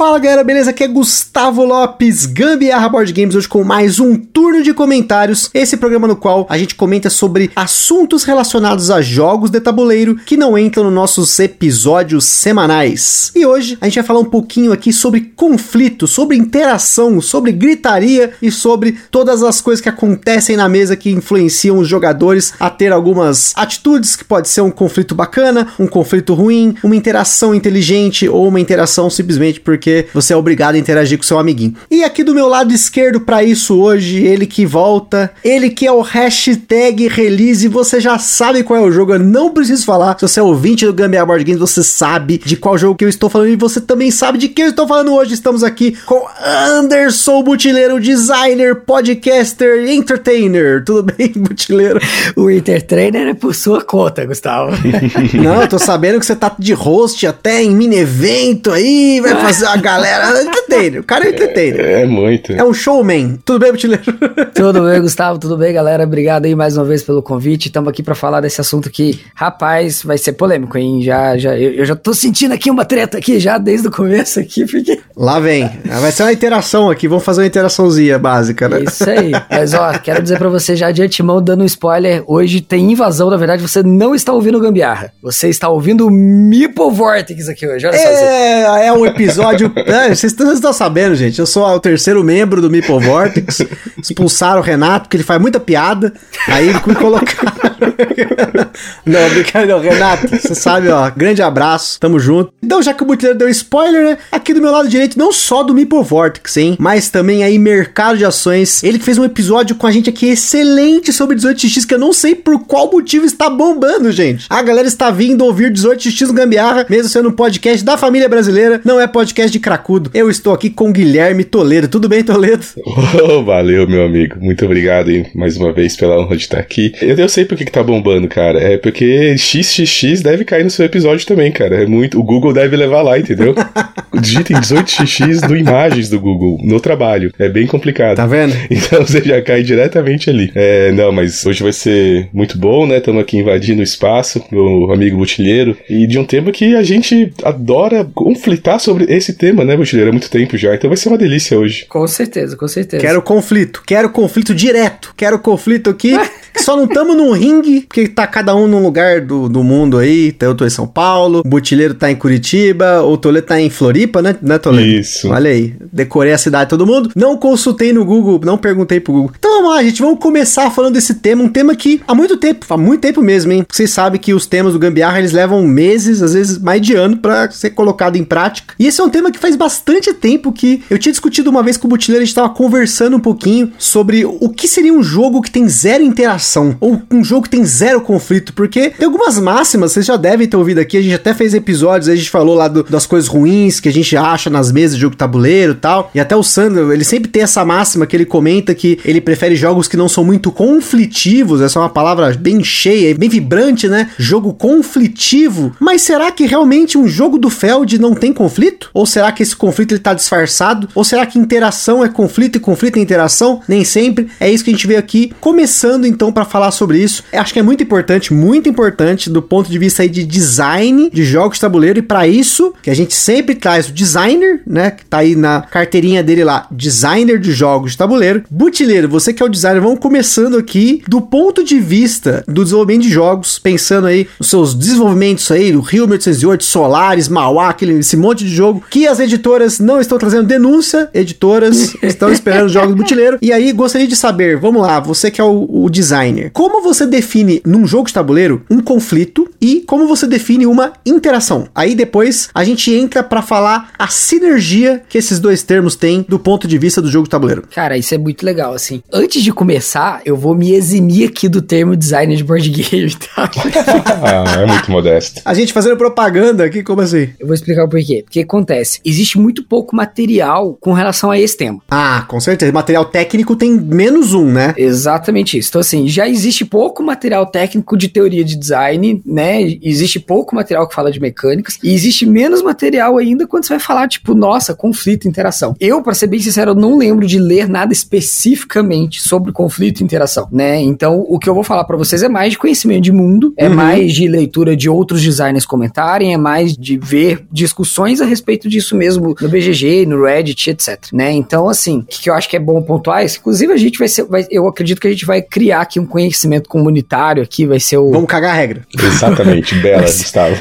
Fala galera, beleza? Aqui é Gustavo Lopes, Gambiarra Board Games, hoje com mais um turno de comentários. Esse programa no qual a gente comenta sobre assuntos relacionados a jogos de tabuleiro que não entram nos nossos episódios semanais. E hoje a gente vai falar um pouquinho aqui sobre conflito, sobre interação, sobre gritaria e sobre todas as coisas que acontecem na mesa que influenciam os jogadores a ter algumas atitudes que pode ser um conflito bacana, um conflito ruim, uma interação inteligente ou uma interação simplesmente porque porque você é obrigado a interagir com seu amiguinho. E aqui do meu lado esquerdo para isso hoje, ele que volta, ele que é o hashtag release, você já sabe qual é o jogo, eu não preciso falar. Se você é ouvinte do Gambia Board Games, você sabe de qual jogo que eu estou falando e você também sabe de quem eu estou falando hoje. Estamos aqui com Anderson Butileiro, designer, podcaster, entertainer. Tudo bem, Butileiro? O entertainer é por sua conta, Gustavo. não, eu tô sabendo que você tá de host até em mini evento aí, vai fazer a galera entertainer. O cara é entertainer. É, é muito. É um showman. Tudo bem, Butileiro? Tudo bem, Gustavo. Tudo bem, galera? Obrigado aí mais uma vez pelo convite. Estamos aqui para falar desse assunto que, rapaz, vai ser polêmico, hein? Já, já, eu, eu, já tô sentindo aqui uma treta aqui já desde o começo aqui, porque... Lá vem. Vai ser uma interação aqui. Vamos fazer uma interaçãozinha básica, né? Isso aí. Mas, ó, quero dizer para você já de antemão, dando um spoiler, hoje tem invasão, na verdade, você não está ouvindo Gambiarra. Você está ouvindo o Meeple Vortex aqui hoje. Olha é, só. É um episódio é, vocês estão sabendo, gente. Eu sou o terceiro membro do Meeple Vortex. Expulsaram o Renato, porque ele faz muita piada. Aí me colocaram. não, brincadeira, Renato. Você sabe, ó. Grande abraço. Tamo junto. Então, já que o Butileiro deu spoiler, né? Aqui do meu lado direito, não só do Meeple Vortex, hein? Mas também aí, mercado de ações. Ele que fez um episódio com a gente aqui excelente sobre 18x, que eu não sei por qual motivo está bombando, gente. A galera está vindo ouvir 18x no Gambiarra, mesmo sendo um podcast da família brasileira. Não é podcast de cracudo. Eu estou aqui com Guilherme Toledo. Tudo bem, Toledo? Oh, valeu, meu amigo. Muito obrigado hein, mais uma vez pela honra de estar aqui. Eu, eu sei por que, tá bombando, cara. É porque XXX deve cair no seu episódio também, cara. É muito. O Google deve levar lá, entendeu? Digitem 18xx no imagens do Google, no trabalho. É bem complicado. Tá vendo? Então você já cai diretamente ali. É, não, mas hoje vai ser muito bom, né? Estamos aqui invadindo o espaço, meu amigo Butilheiro. E de um tema que a gente adora conflitar sobre esse tema, né, Butilheiro? há muito tempo já, então vai ser uma delícia hoje. Com certeza, com certeza. Quero conflito, quero conflito direto, quero conflito aqui. só não estamos num ringue, porque tá cada um num lugar do, do mundo aí. Eu tô em São Paulo, o Butileiro tá em Curitiba, o Toledo tá em Floripa, né, né Toledo? Isso. Olha aí, decorei a cidade todo mundo. Não consultei no Google, não perguntei pro Google. Então vamos lá, gente, vamos começar falando desse tema, um tema que há muito tempo, há muito tempo mesmo, hein? Vocês sabem que os temas do Gambiarra, eles levam meses, às vezes mais de ano para ser colocado em prática. E esse é um tema que faz bastante tempo que eu tinha discutido uma vez com o Butileiro, a gente tava conversando um pouquinho sobre o que seria um jogo que tem zero interação, ou um jogo que tem zero conflito, porque tem algumas máximas, vocês já devem ter ouvido aqui, a gente até fez episódios, a gente falou lá do, das coisas ruins que a gente acha nas mesas de jogo tabuleiro e tal, e até o Sandro, ele sempre tem essa máxima que ele comenta que ele prefere jogos que não são muito conflitivos, essa é uma palavra bem cheia, bem vibrante, né? Jogo conflitivo, mas será que realmente um jogo do Feld não tem conflito? Ou será que esse conflito ele tá disfarçado? Ou será que interação é conflito e conflito é interação? Nem sempre. É isso que a gente veio aqui, começando então para falar sobre isso. Eu acho que é muito importante, muito importante do ponto de vista aí de design de jogos de tabuleiro e para isso que a gente sempre traz o designer, né, que tá aí na carteirinha dele lá, designer de jogos de tabuleiro. Butileiro, você que é o designer, vamos começando aqui do ponto de vista do desenvolvimento de jogos, pensando aí nos seus desenvolvimentos aí, do Rio 1808, Solaris, Mauá, aquele, esse monte de jogo que as editoras não estão trazendo denúncia, editoras estão esperando os jogos do Butileiro. E aí, gostaria de saber, vamos lá, você que é o, o designer, como você define num jogo de tabuleiro um conflito e como você define uma interação? Aí depois a gente entra para falar a sinergia que esses dois termos têm do ponto de vista do jogo de tabuleiro. Cara, isso é muito legal, assim. Antes de começar, eu vou me eximir aqui do termo designer de board game, tá? ah, é muito modesto. A gente fazendo propaganda aqui, como assim? Eu vou explicar o porquê. Porque acontece, existe muito pouco material com relação a esse tema. Ah, com certeza. Material técnico tem menos um, né? Exatamente isso. Então, assim, já existe pouco material técnico de teoria de design, né? Existe pouco material que fala de mecânicas, e existe menos material ainda quando você vai falar, tipo, nossa, conflito e interação. Eu, para ser bem sincero, não lembro de ler nada especificamente sobre conflito e interação, né? Então, o que eu vou falar para vocês é mais de conhecimento de mundo, é uhum. mais de leitura de outros designers comentarem, é mais de ver discussões a respeito disso mesmo no BGG, no Reddit, etc, né? Então, assim, o que eu acho que é bom pontuar, é, inclusive a gente vai ser, vai, eu acredito que a gente vai criar aqui um conhecimento comunitário aqui, vai ser o... Vamos cagar a regra. Exatamente, bela, Gustavo.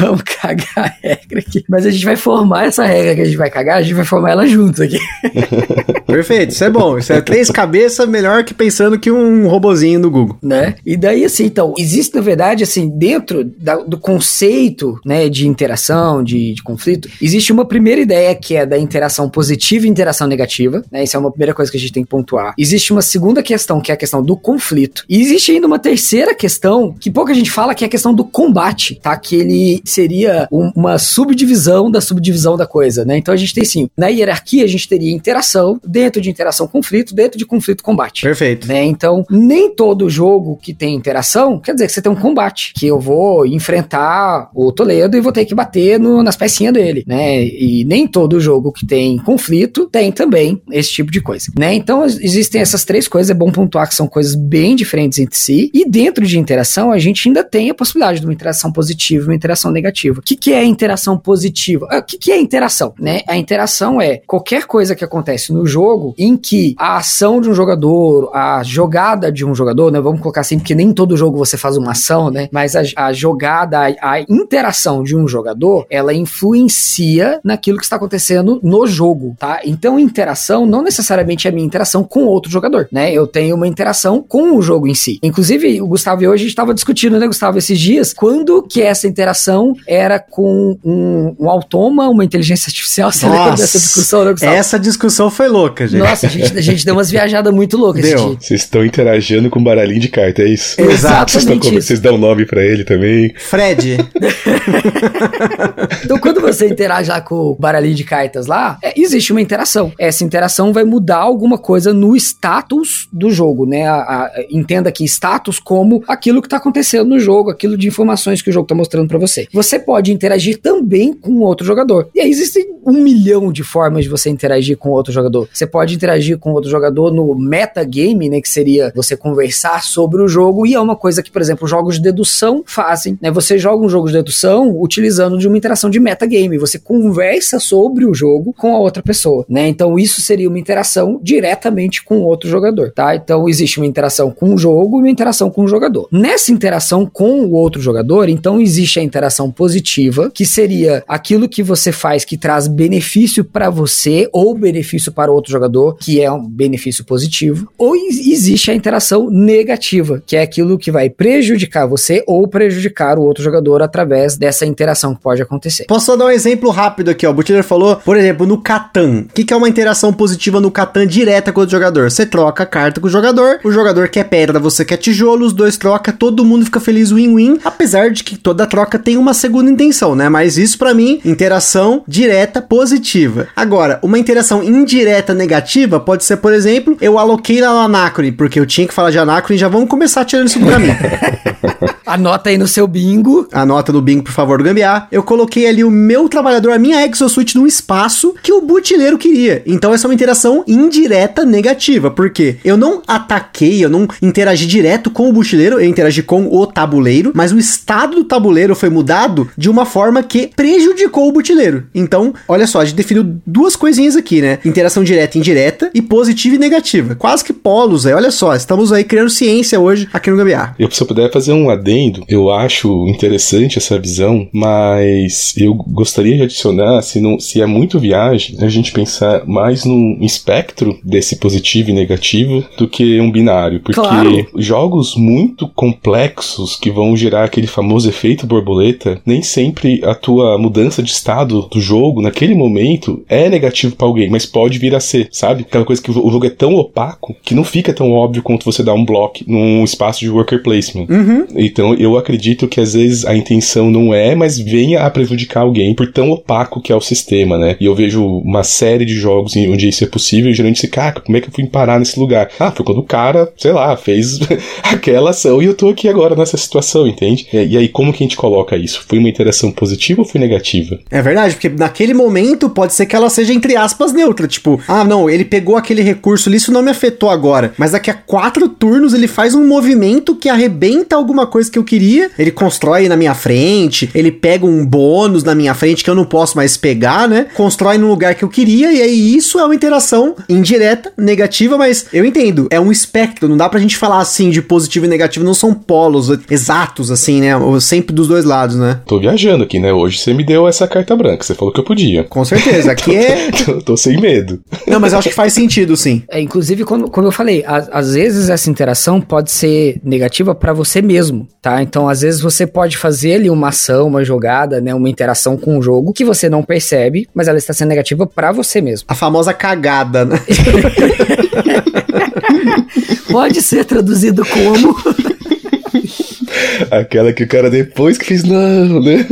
Vamos cagar a regra aqui. Mas a gente vai formar essa regra que a gente vai cagar, a gente vai formar ela juntos aqui. Perfeito, isso é bom. Isso é três cabeças melhor que pensando que um robozinho do Google. Né? E daí, assim, então, existe, na verdade, assim, dentro da, do conceito, né, de interação, de, de, conflito, existe uma primeira ideia que é da interação positiva e interação negativa, né? Isso é uma primeira coisa que a gente tem que pontuar. Existe uma segunda questão, que é a questão do conflito. E existe ainda uma terceira questão, que pouca gente fala, que é a questão do combate, tá? Que ele seria um, uma subdivisão da subdivisão da coisa, né? Então a gente tem, sim, na hierarquia a gente teria interação, dentro de interação conflito, dentro de conflito combate. Perfeito. Né? Então, nem todo jogo que tem interação quer dizer que você tem um combate, que eu vou enfrentar o Toledo e vou ter que bater no, nas pecinhas dele, né? E nem todo jogo que tem conflito tem também esse tipo de coisa, né? Então, existem essas três coisas, é bom pontuar que são coisas bem diferentes entre si, e dentro de interação a gente ainda tem a possibilidade de uma interação positiva e uma interação negativa. O que, que é interação positiva? Ah, o que, que é interação, né? A interação é qualquer coisa que acontece no jogo em que a ação de um jogador, a jogada de um jogador, né? Vamos colocar assim, porque nem todo jogo você faz uma ação, né? Mas a, a jogada, a, a, interação de um jogador, ela influencia naquilo que está acontecendo no jogo, tá? Então, interação não necessariamente é a minha interação com outro jogador, né? Eu tenho uma interação com o jogo em si. Inclusive, o Gustavo e eu, a gente estava discutindo, né, Gustavo, esses dias, quando que essa interação era com um, um automa, uma inteligência artificial. Você Nossa, lembra dessa discussão, né, Gustavo? Essa discussão foi louca, gente. Nossa, a gente, a gente deu umas viajadas muito loucas. Deu. Vocês estão interagindo com um baralhinho de carta, é isso? Exato. Vocês, vocês dão nome para ele também. Fred. então, quando você interage lá com o baralhinho de cartas lá, é, existe uma interação. Essa interação vai mudar alguma coisa no status do jogo, né? A, a, entenda que status como aquilo que está acontecendo no jogo, aquilo de informações que o jogo está mostrando para você. Você pode interagir também com outro jogador. E aí existem um milhão de formas de você interagir com outro jogador. Você pode interagir com outro jogador no metagame, né? Que seria você conversar sobre o jogo, e é uma coisa que, por exemplo, jogos de dedução fazem, né? Você joga um jogo de dedução utilizando de uma interação de metagame. Você conversa sobre o jogo com a outra pessoa, né? Então isso seria uma interação diretamente com outro jogador, tá? Então existe uma interação com o jogo e uma interação com o jogador. Nessa interação com o outro jogador, então existe a interação positiva, que seria aquilo que você faz que traz benefício para você ou benefício para outro jogador, que é um benefício positivo, ou existe a interação negativa, que é aquilo que vai prejudicar você ou prejudicar o outro jogador através dessa interação que pode acontecer. Posso dar um exemplo rápido aqui, ó. O Butler falou, por exemplo, no Catan. O que, que é uma interação positiva no Catan direta com o jogador? Você troca a carta com o jogador, o jogador quer pedra, você quer tijolo, os dois trocam, todo mundo fica feliz win-win, apesar de que toda troca tem uma segunda intenção, né? Mas isso para mim, interação direta positiva. Agora, uma interação indireta negativa pode ser, por exemplo, eu aloquei lá no Anacrone, porque eu tinha que falar de Anacrone, já vamos começar tirando isso do caminho. Anota aí no seu bingo. Anota no bingo, por favor, do Gambiar. Eu coloquei ali o meu trabalhador, a minha exosuite num espaço que o butileiro queria. Então essa é uma interação indireta negativa, porque eu não ataquei, eu não interagi direto com o butileiro, eu interagi com o tabuleiro, mas o estado do tabuleiro foi mudado de uma forma que prejudicou o butileiro. Então, olha só, a gente definiu duas coisinhas aqui, né? Interação direta e indireta e positiva e negativa. Quase que polos aí, olha só, estamos aí criando ciência hoje aqui no Gambiar. Eu, se eu puder fazer um adendo, eu acho interessante essa visão, mas eu gostaria de adicionar, se, não, se é muito viagem, a gente pensar mais num espectro desse positivo e negativo do que um binário, porque claro. jogos muito complexos que vão gerar aquele famoso efeito borboleta, nem sempre a tua mudança de estado do jogo naquele momento é negativo para alguém, mas pode vir a ser, sabe? Aquela coisa que o jogo é tão opaco que não fica tão óbvio quanto você dar um bloco num espaço de worker placement. Uhum. Então Então eu acredito que às vezes a intenção não é, mas venha a prejudicar alguém por tão opaco que é o sistema, né? E eu vejo uma série de jogos onde isso é possível e geralmente se, cara, como é que eu fui parar nesse lugar? Ah, foi quando o cara, sei lá, fez aquela ação e eu tô aqui agora nessa situação, entende? E, aí, como que a gente coloca isso? Foi uma interação positiva ou foi negativa? É verdade, porque naquele momento pode ser que ela seja, entre aspas, neutra. Tipo, ah, não, ele pegou aquele recurso ali, isso não me afetou agora. Mas daqui a quatro turnos ele faz um movimento que arrebenta alguma coisa que eu queria. Ele constrói na minha frente, ele pega um bônus na minha frente que eu não posso mais pegar, né? Constrói no lugar que eu queria, e aí isso é uma interação indireta, negativa, mas eu entendo, é um espectro, não dá pra gente falar assim de positivo e negativo, não são polos exatos, assim, né? Sempre dos dois lados, né? Tô viajando aqui, né? Hoje você me deu essa carta branca, você falou que eu podia. Com certeza, aqui é. tô, tô, sem medo. Não, mas eu acho que faz sentido, sim. É, inclusive, como, como eu falei, a, às vezes essa interação pode ser negativa para você mesmo, tá? Então, às vezes você pode fazer ali uma ação, uma jogada, né? Uma interação com o jogo que você não percebe, mas ela está sendo negativa para você mesmo. A famosa cagada, né? pode ser traduzido como. Aquela que o cara depois que fez, não, né?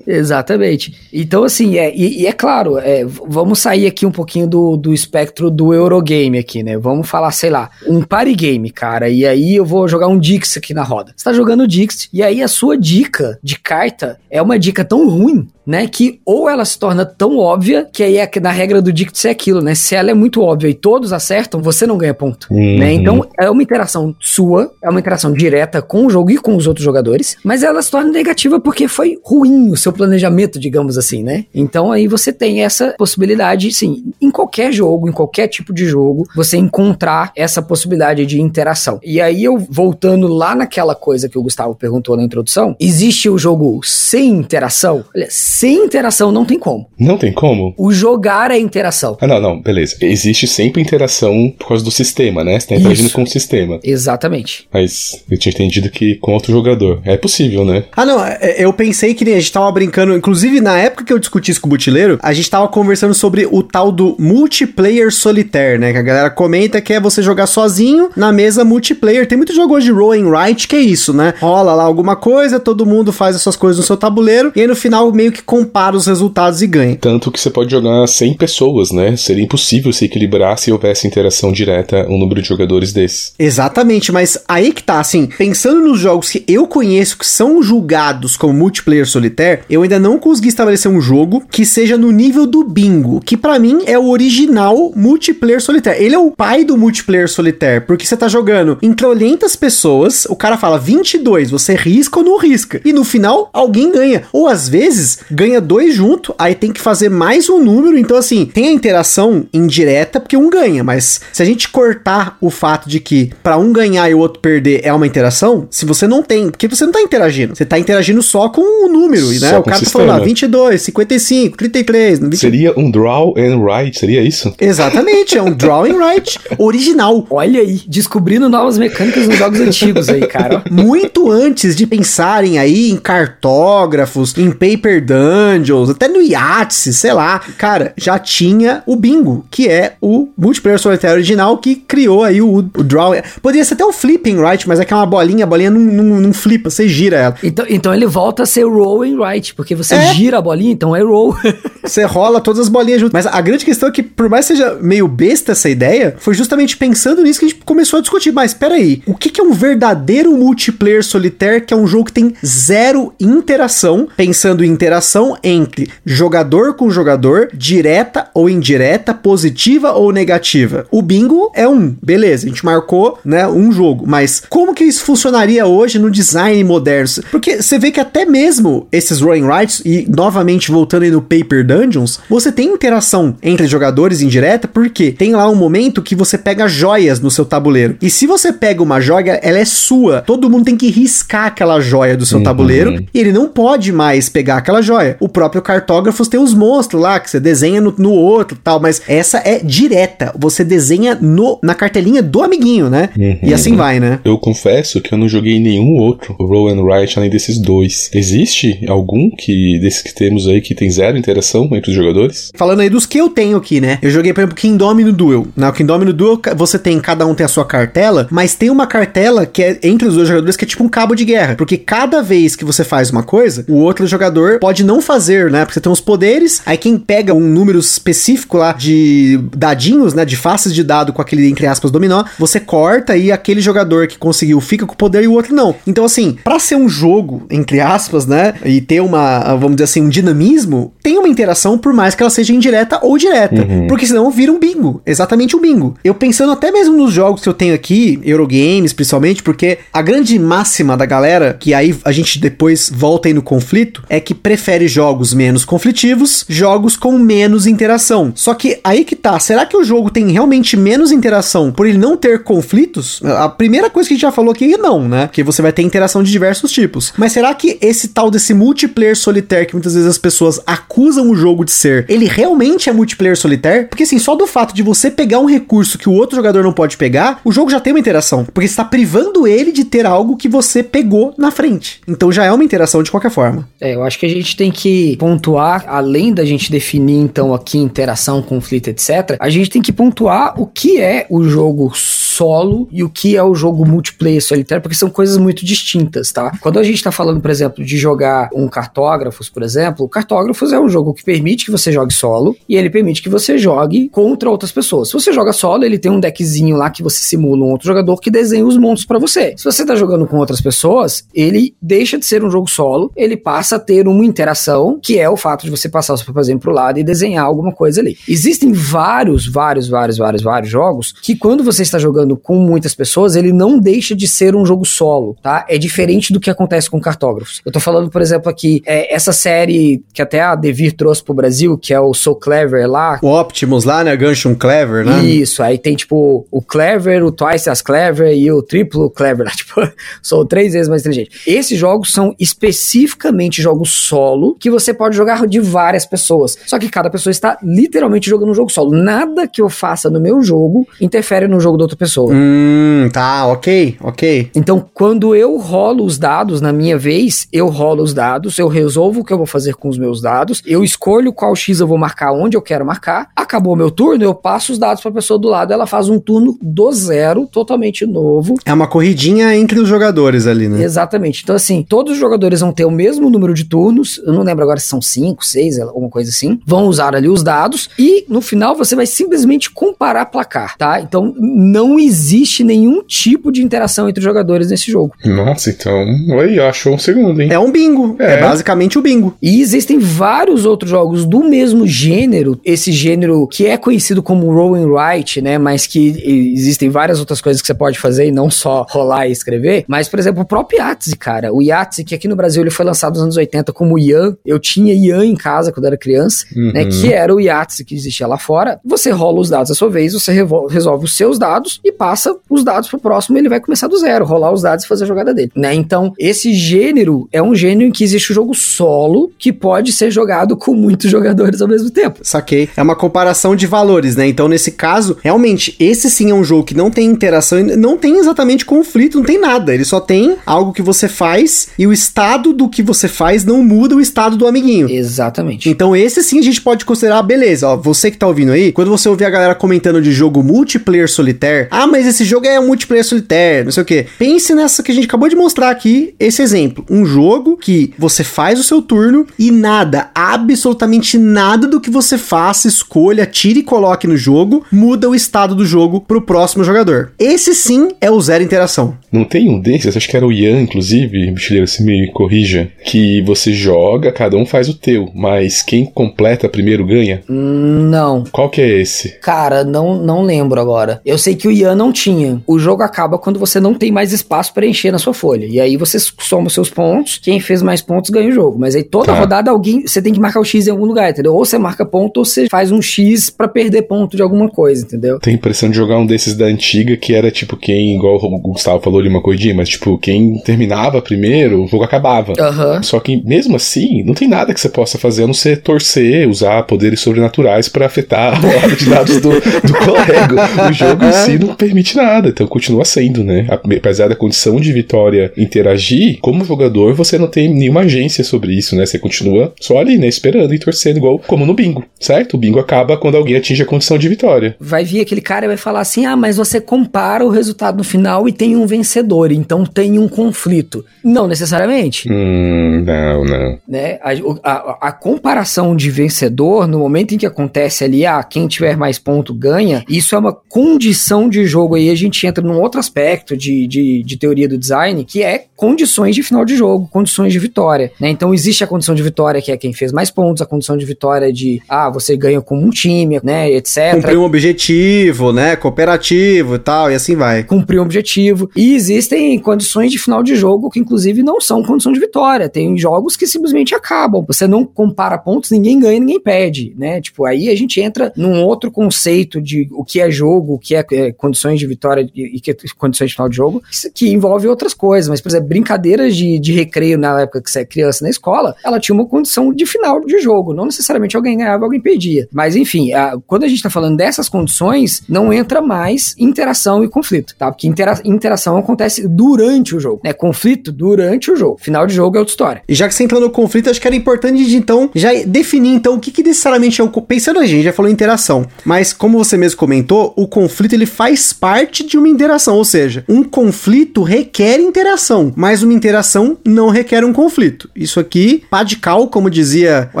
Exatamente. Então, assim, é, e, e é claro, é, vamos sair aqui um pouquinho do, do espectro do Eurogame aqui, né? Vamos falar, sei lá, um party game, cara, e aí eu vou jogar um Dix aqui na roda. Você tá jogando Dix, e aí a sua dica de carta é uma dica tão ruim né? Que ou ela se torna tão óbvia que aí é na regra do Dict é aquilo, né? Se ela é muito óbvia e todos acertam, você não ganha ponto, uhum. né? Então é uma interação sua, é uma interação direta com o jogo e com os outros jogadores, mas ela se torna negativa porque foi ruim o seu planejamento, digamos assim, né? Então aí você tem essa possibilidade, sim, em qualquer jogo, em qualquer tipo de jogo, você encontrar essa possibilidade de interação. E aí eu voltando lá naquela coisa que o Gustavo perguntou na introdução, existe o jogo sem interação? Olha, sem interação não tem como. Não tem como? O jogar é interação. Ah, não, não, beleza. Existe sempre interação por causa do sistema, né? Você tá interagindo com o sistema. Exatamente. Mas eu tinha entendido que com outro jogador. É possível, né? Ah, não, é, eu pensei que a gente tava brincando, inclusive na época que eu discuti isso com o Butileiro, a gente tava conversando sobre o tal do multiplayer solitaire, né? Que a galera comenta que é você jogar sozinho na mesa multiplayer. Tem muito jogo hoje de roll and write que é isso, né? Rola lá alguma coisa, todo mundo faz as suas coisas no seu tabuleiro, e aí no final meio que compara os resultados e ganha. Tanto que você pode jogar 100 pessoas, né? Seria impossível se equilibrar se houvesse interação direta um número de jogadores desses. Exatamente, mas aí que tá, assim, pensando nos jogos que eu conheço que são julgados como multiplayer solitaire, eu ainda não consegui estabelecer um jogo que seja no nível do bingo, que para mim é o original multiplayer solitaire. Ele é o pai do multiplayer solitaire, porque você tá jogando entre 800 pessoas, o cara fala 22, você risca ou não risca, e no final alguém ganha. Ou às vezes ganha dois junto, aí tem que fazer mais um número. Então, assim, tem a interação indireta, porque um ganha, mas se a gente cortar o fato de que para um ganhar e o outro perder é uma interação, se você não tem, porque você não tá interagindo, você tá interagindo só com o número, só né? O cara tá falando lá, 22, 55, 33. 20... Seria um draw and write, seria isso? Exatamente, é um draw and write original. Olha aí, descobrindo novas mecânicas nos jogos antigos aí, cara. Muito antes de pensarem aí em cartógrafos, em paper Dungeons, até no Yahtzee, sei lá. Cara, já tinha o Bingo, que é o multiplayer solitário original que criou aí o, o Draw. Poderia ser até o Flipping Right, mas é que é uma bolinha, a bolinha não, não, não flipa, você gira ela. Então, então ele volta a ser Roll and Right, porque você é. gira a bolinha, então é Roll. você rola todas as bolinhas junto. Mas a grande questão é que, por mais que seja meio besta essa ideia, foi justamente pensando nisso que a gente começou a discutir. Mas peraí, o que, que é um verdadeiro multiplayer solitário, que é um jogo que tem zero interação, pensando em interação entre jogador com jogador, direta ou indireta, positiva ou negativa. O bingo é um, beleza, a gente marcou, né, um jogo, mas como que isso funcionaria hoje no design moderno? Porque você vê que até mesmo esses rolling rights e novamente voltando aí no Paper Dungeons, você tem interação entre jogadores indireta, porque tem lá um momento que você pega joias no seu tabuleiro. E se você pega uma joia, ela é sua. Todo mundo tem que riscar aquela joia do seu uhum. tabuleiro e ele não pode mais pegar aquela joia joia. O próprio cartógrafo tem os monstros lá, que você desenha no, no outro tal, mas essa é direta. Você desenha no, na cartelinha do amiguinho, né? Uhum. E assim vai, né? Eu confesso que eu não joguei nenhum outro Roll and Write além desses dois. Existe algum que desses que temos aí que tem zero interação? interação entre os jogadores? Falando aí dos que eu tenho aqui, né? Eu joguei, por exemplo, Kingdomino Duel. Na Kingdomino Duel, você tem, cada um tem a sua cartela, mas tem uma cartela que é entre os dois jogadores que é tipo um cabo de guerra. Porque cada vez que você faz uma coisa, o outro jogador pode não fazer, né? Porque você tem os poderes, aí quem pega um número específico lá de dadinhos, né? De faces de dado com aquele, entre aspas, dominó, você corta e aquele jogador que conseguiu fica com o poder e o outro não. Então, assim, para ser um jogo, entre aspas, né? E ter uma, vamos dizer assim, um dinamismo, tem uma interação, por mais que ela seja indireta ou direta. Uhum. Porque senão vira um bingo. Exatamente um bingo. Eu pensando até mesmo nos jogos que eu tenho aqui, Eurogames principalmente, porque a grande máxima da galera, que aí a gente depois volta aí no conflito, é que prefere jogos menos conflitivos, jogos com menos interação. Só que aí que tá, será que o jogo tem realmente menos interação por ele não ter conflitos? A primeira coisa que a gente já falou aqui é não, né? Porque você vai ter interação de diversos tipos. Mas será que esse tal desse multiplayer solitário que muitas vezes as pessoas acusam o jogo de ser, ele realmente é multiplayer solitário? Porque assim, só do fato de você pegar um recurso que o outro jogador não pode pegar, o jogo já tem uma interação. Porque está privando ele de ter algo que você pegou na frente. Então já é uma interação de qualquer forma. É, eu acho que a gente tem que pontuar, além da gente definir então aqui interação, conflito, etc., a gente tem que pontuar o que é o jogo solo e o que é o jogo multiplayer solitário, porque são coisas muito distintas, tá? Quando a gente tá falando, por exemplo, de jogar um cartógrafos, por exemplo, cartógrafos é um jogo que permite que você jogue solo e ele permite que você jogue contra outras pessoas. Se você joga solo, ele tem um deckzinho lá que você simula um outro jogador que desenha os monstros para você. Se você tá jogando com outras pessoas, ele deixa de ser um jogo solo, ele passa a ter uma interação, que é o fato de você passar o seu papelzinho pro lado e desenhar alguma coisa ali. Existem vários, vários, vários, vários, vários jogos que quando você está jogando com muitas pessoas, ele não deixa de ser um jogo solo, tá? É diferente do que acontece com cartógrafos. Eu tô falando, por exemplo, aqui, é, essa série que até a Devir trouxe pro Brasil, que é o So Clever lá. O Optimus lá, né? Gancho Clever, né? Isso, aí tem tipo o Clever, o Twice as Clever e o Triplo Clever, tipo, sou três vezes mais inteligente. Esses jogos são especificamente jogos solo que você pode jogar de várias pessoas. Só que cada pessoa está literalmente jogando um jogo solo. Nada que eu faça no meu jogo interfere no jogo da outra pessoa pessoa. Hum, tá, ok, ok. Então, quando eu rolo os dados na minha vez, eu rolo os dados, eu resolvo o que eu vou fazer com os meus dados, eu escolho qual X eu vou marcar, onde eu quero marcar. Acabou meu turno, eu passo os dados para a pessoa do lado, ela faz um turno do zero, totalmente novo. É uma corridinha entre os jogadores ali, né? Exatamente. Então, assim, todos os jogadores vão ter o mesmo número de turnos, eu não lembro agora se são cinco, seis, alguma coisa assim. Vão usar ali os dados e no final você vai simplesmente comparar placar, tá? Então, não existe nenhum tipo de interação entre os jogadores nesse jogo. Nossa, então, aí, achou um segundo, hein? É um bingo. É, é basicamente o um bingo. E existem vários outros jogos do mesmo gênero, esse gênero que é conhecido como roll and write, né? Mas que existem várias outras coisas que você pode fazer e não só rolar e escrever. Mas, por exemplo, o próprio Yahtzee, cara. O Yahtzee, que aqui no Brasil ele foi lançado nos anos 80 como Ian. Eu tinha Ian em casa quando era criança, né, uhum. né? Que era o Yahtzee que existia lá fora. Você rola os dados à sua vez, você resolve os seus dados e passa os dados pro próximo, ele vai começar do zero, rolar os dados e fazer a jogada dele, né? Então, esse gênero é um gênero em que existe o jogo solo que pode ser jogado com muitos jogadores ao mesmo tempo. Saquei. É uma comparação de valores, né? Então, nesse caso, realmente, esse sim é um jogo que não tem interação, não tem exatamente conflito, não tem nada. Ele só tem algo que você faz e o estado do que você faz não muda o estado do amiguinho. Exatamente. Então, esse sim a gente pode considerar, beleza, ó, você que tá ouvindo aí, quando você ouvir a galera comentando de jogo multiplayer solitário, ah, mas esse jogo é um multiplayer solitário, não sei o que. Pense nessa que a gente acabou de mostrar aqui, esse exemplo. Um jogo que você faz o seu turno e nada, absolutamente nada do que você faça, escolha, tire e coloque no jogo, muda o estado do jogo pro próximo jogador. Esse sim é o zero interação. Não tem um desses, acho que era o Ian, inclusive, bichileiro, se me corrija, que você joga, cada um faz o teu, mas quem completa primeiro ganha? Não. Qual que é esse? Cara, não, não lembro agora. Eu sei que o Ian não tinha. O jogo acaba quando você não tem mais espaço para encher na sua folha. E aí você soma os seus pontos, quem fez mais pontos ganha o jogo. Mas aí toda tá. rodada alguém, você tem que marcar o X em algum lugar, entendeu? Ou você marca ponto ou você faz um X para perder ponto de alguma coisa, entendeu? Tem a impressão de jogar um desses da antiga que era tipo quem, igual o Gustavo falou, Lima Kojima, mas tipo, quem terminava primeiro, o jogo acabava. Aham. Só que mesmo assim, não tem nada que você possa fazer a não ser torcer, usar poderes sobrenaturais pra afetar a roda de dados do, do colega. O jogo em si não permite nada, então continua sendo, né? Apesar da condição de vitória interagir, como jogador você não tem nenhuma agência sobre isso, né? Você continua só ali, né? Esperando e torcendo, igual como no bingo, certo? O bingo acaba quando alguém atinge a condição de vitória. Vai vir aquele cara e vai falar assim: ah, mas você compara o resultado no final e tem um vencedor, então tem um conflito. Não necessariamente. Hum, não, não. né? A, a- a comparação de vencedor, no momento em que acontece ali, ah, quem tiver mais ponto ganha, isso é uma condição de jogo. Aí a gente entra num outro aspecto de, de, de teoria do design, que é condições de final de jogo, condições de vitória. Né? Então existe a condição de vitória, que é quem fez mais pontos, a condição de vitória de, ah, você ganha como um time, né, etc Cumprir um objetivo, né? Cooperativo e tal, e assim vai. cumprir um objetivo. E existem condições de final de jogo que, inclusive, não são condição de vitória. Tem jogos que simplesmente acabam. Você não compara pontos, ninguém ganha, ninguém perde, né? Tipo, aí a gente entra num outro conceito de o que é jogo, o que é, é, condições de vitória e, e que é condições de final de jogo, que, envolve outras coisas. Mas, por exemplo, brincadeiras de, de recreio na época que você é criança na escola, ela tinha uma condição de final de jogo. Não necessariamente alguém ganhava, alguém perdia. Mas, enfim, a- quando a gente tá falando dessas condições, não entra mais interação e conflito, tá? Porque intera- interação acontece durante o jogo, né? Conflito durante o jogo. Final de jogo é outra história. E já que você entrou no conflito, acho que era importante de, então já definir então o que, que necessariamente é o pensando a gente já falou interação, mas como você mesmo comentou, o conflito ele faz parte de uma interação, ou seja, um conflito requer interação, mas uma interação não requer um conflito. Isso aqui, pá de cal, como dizia o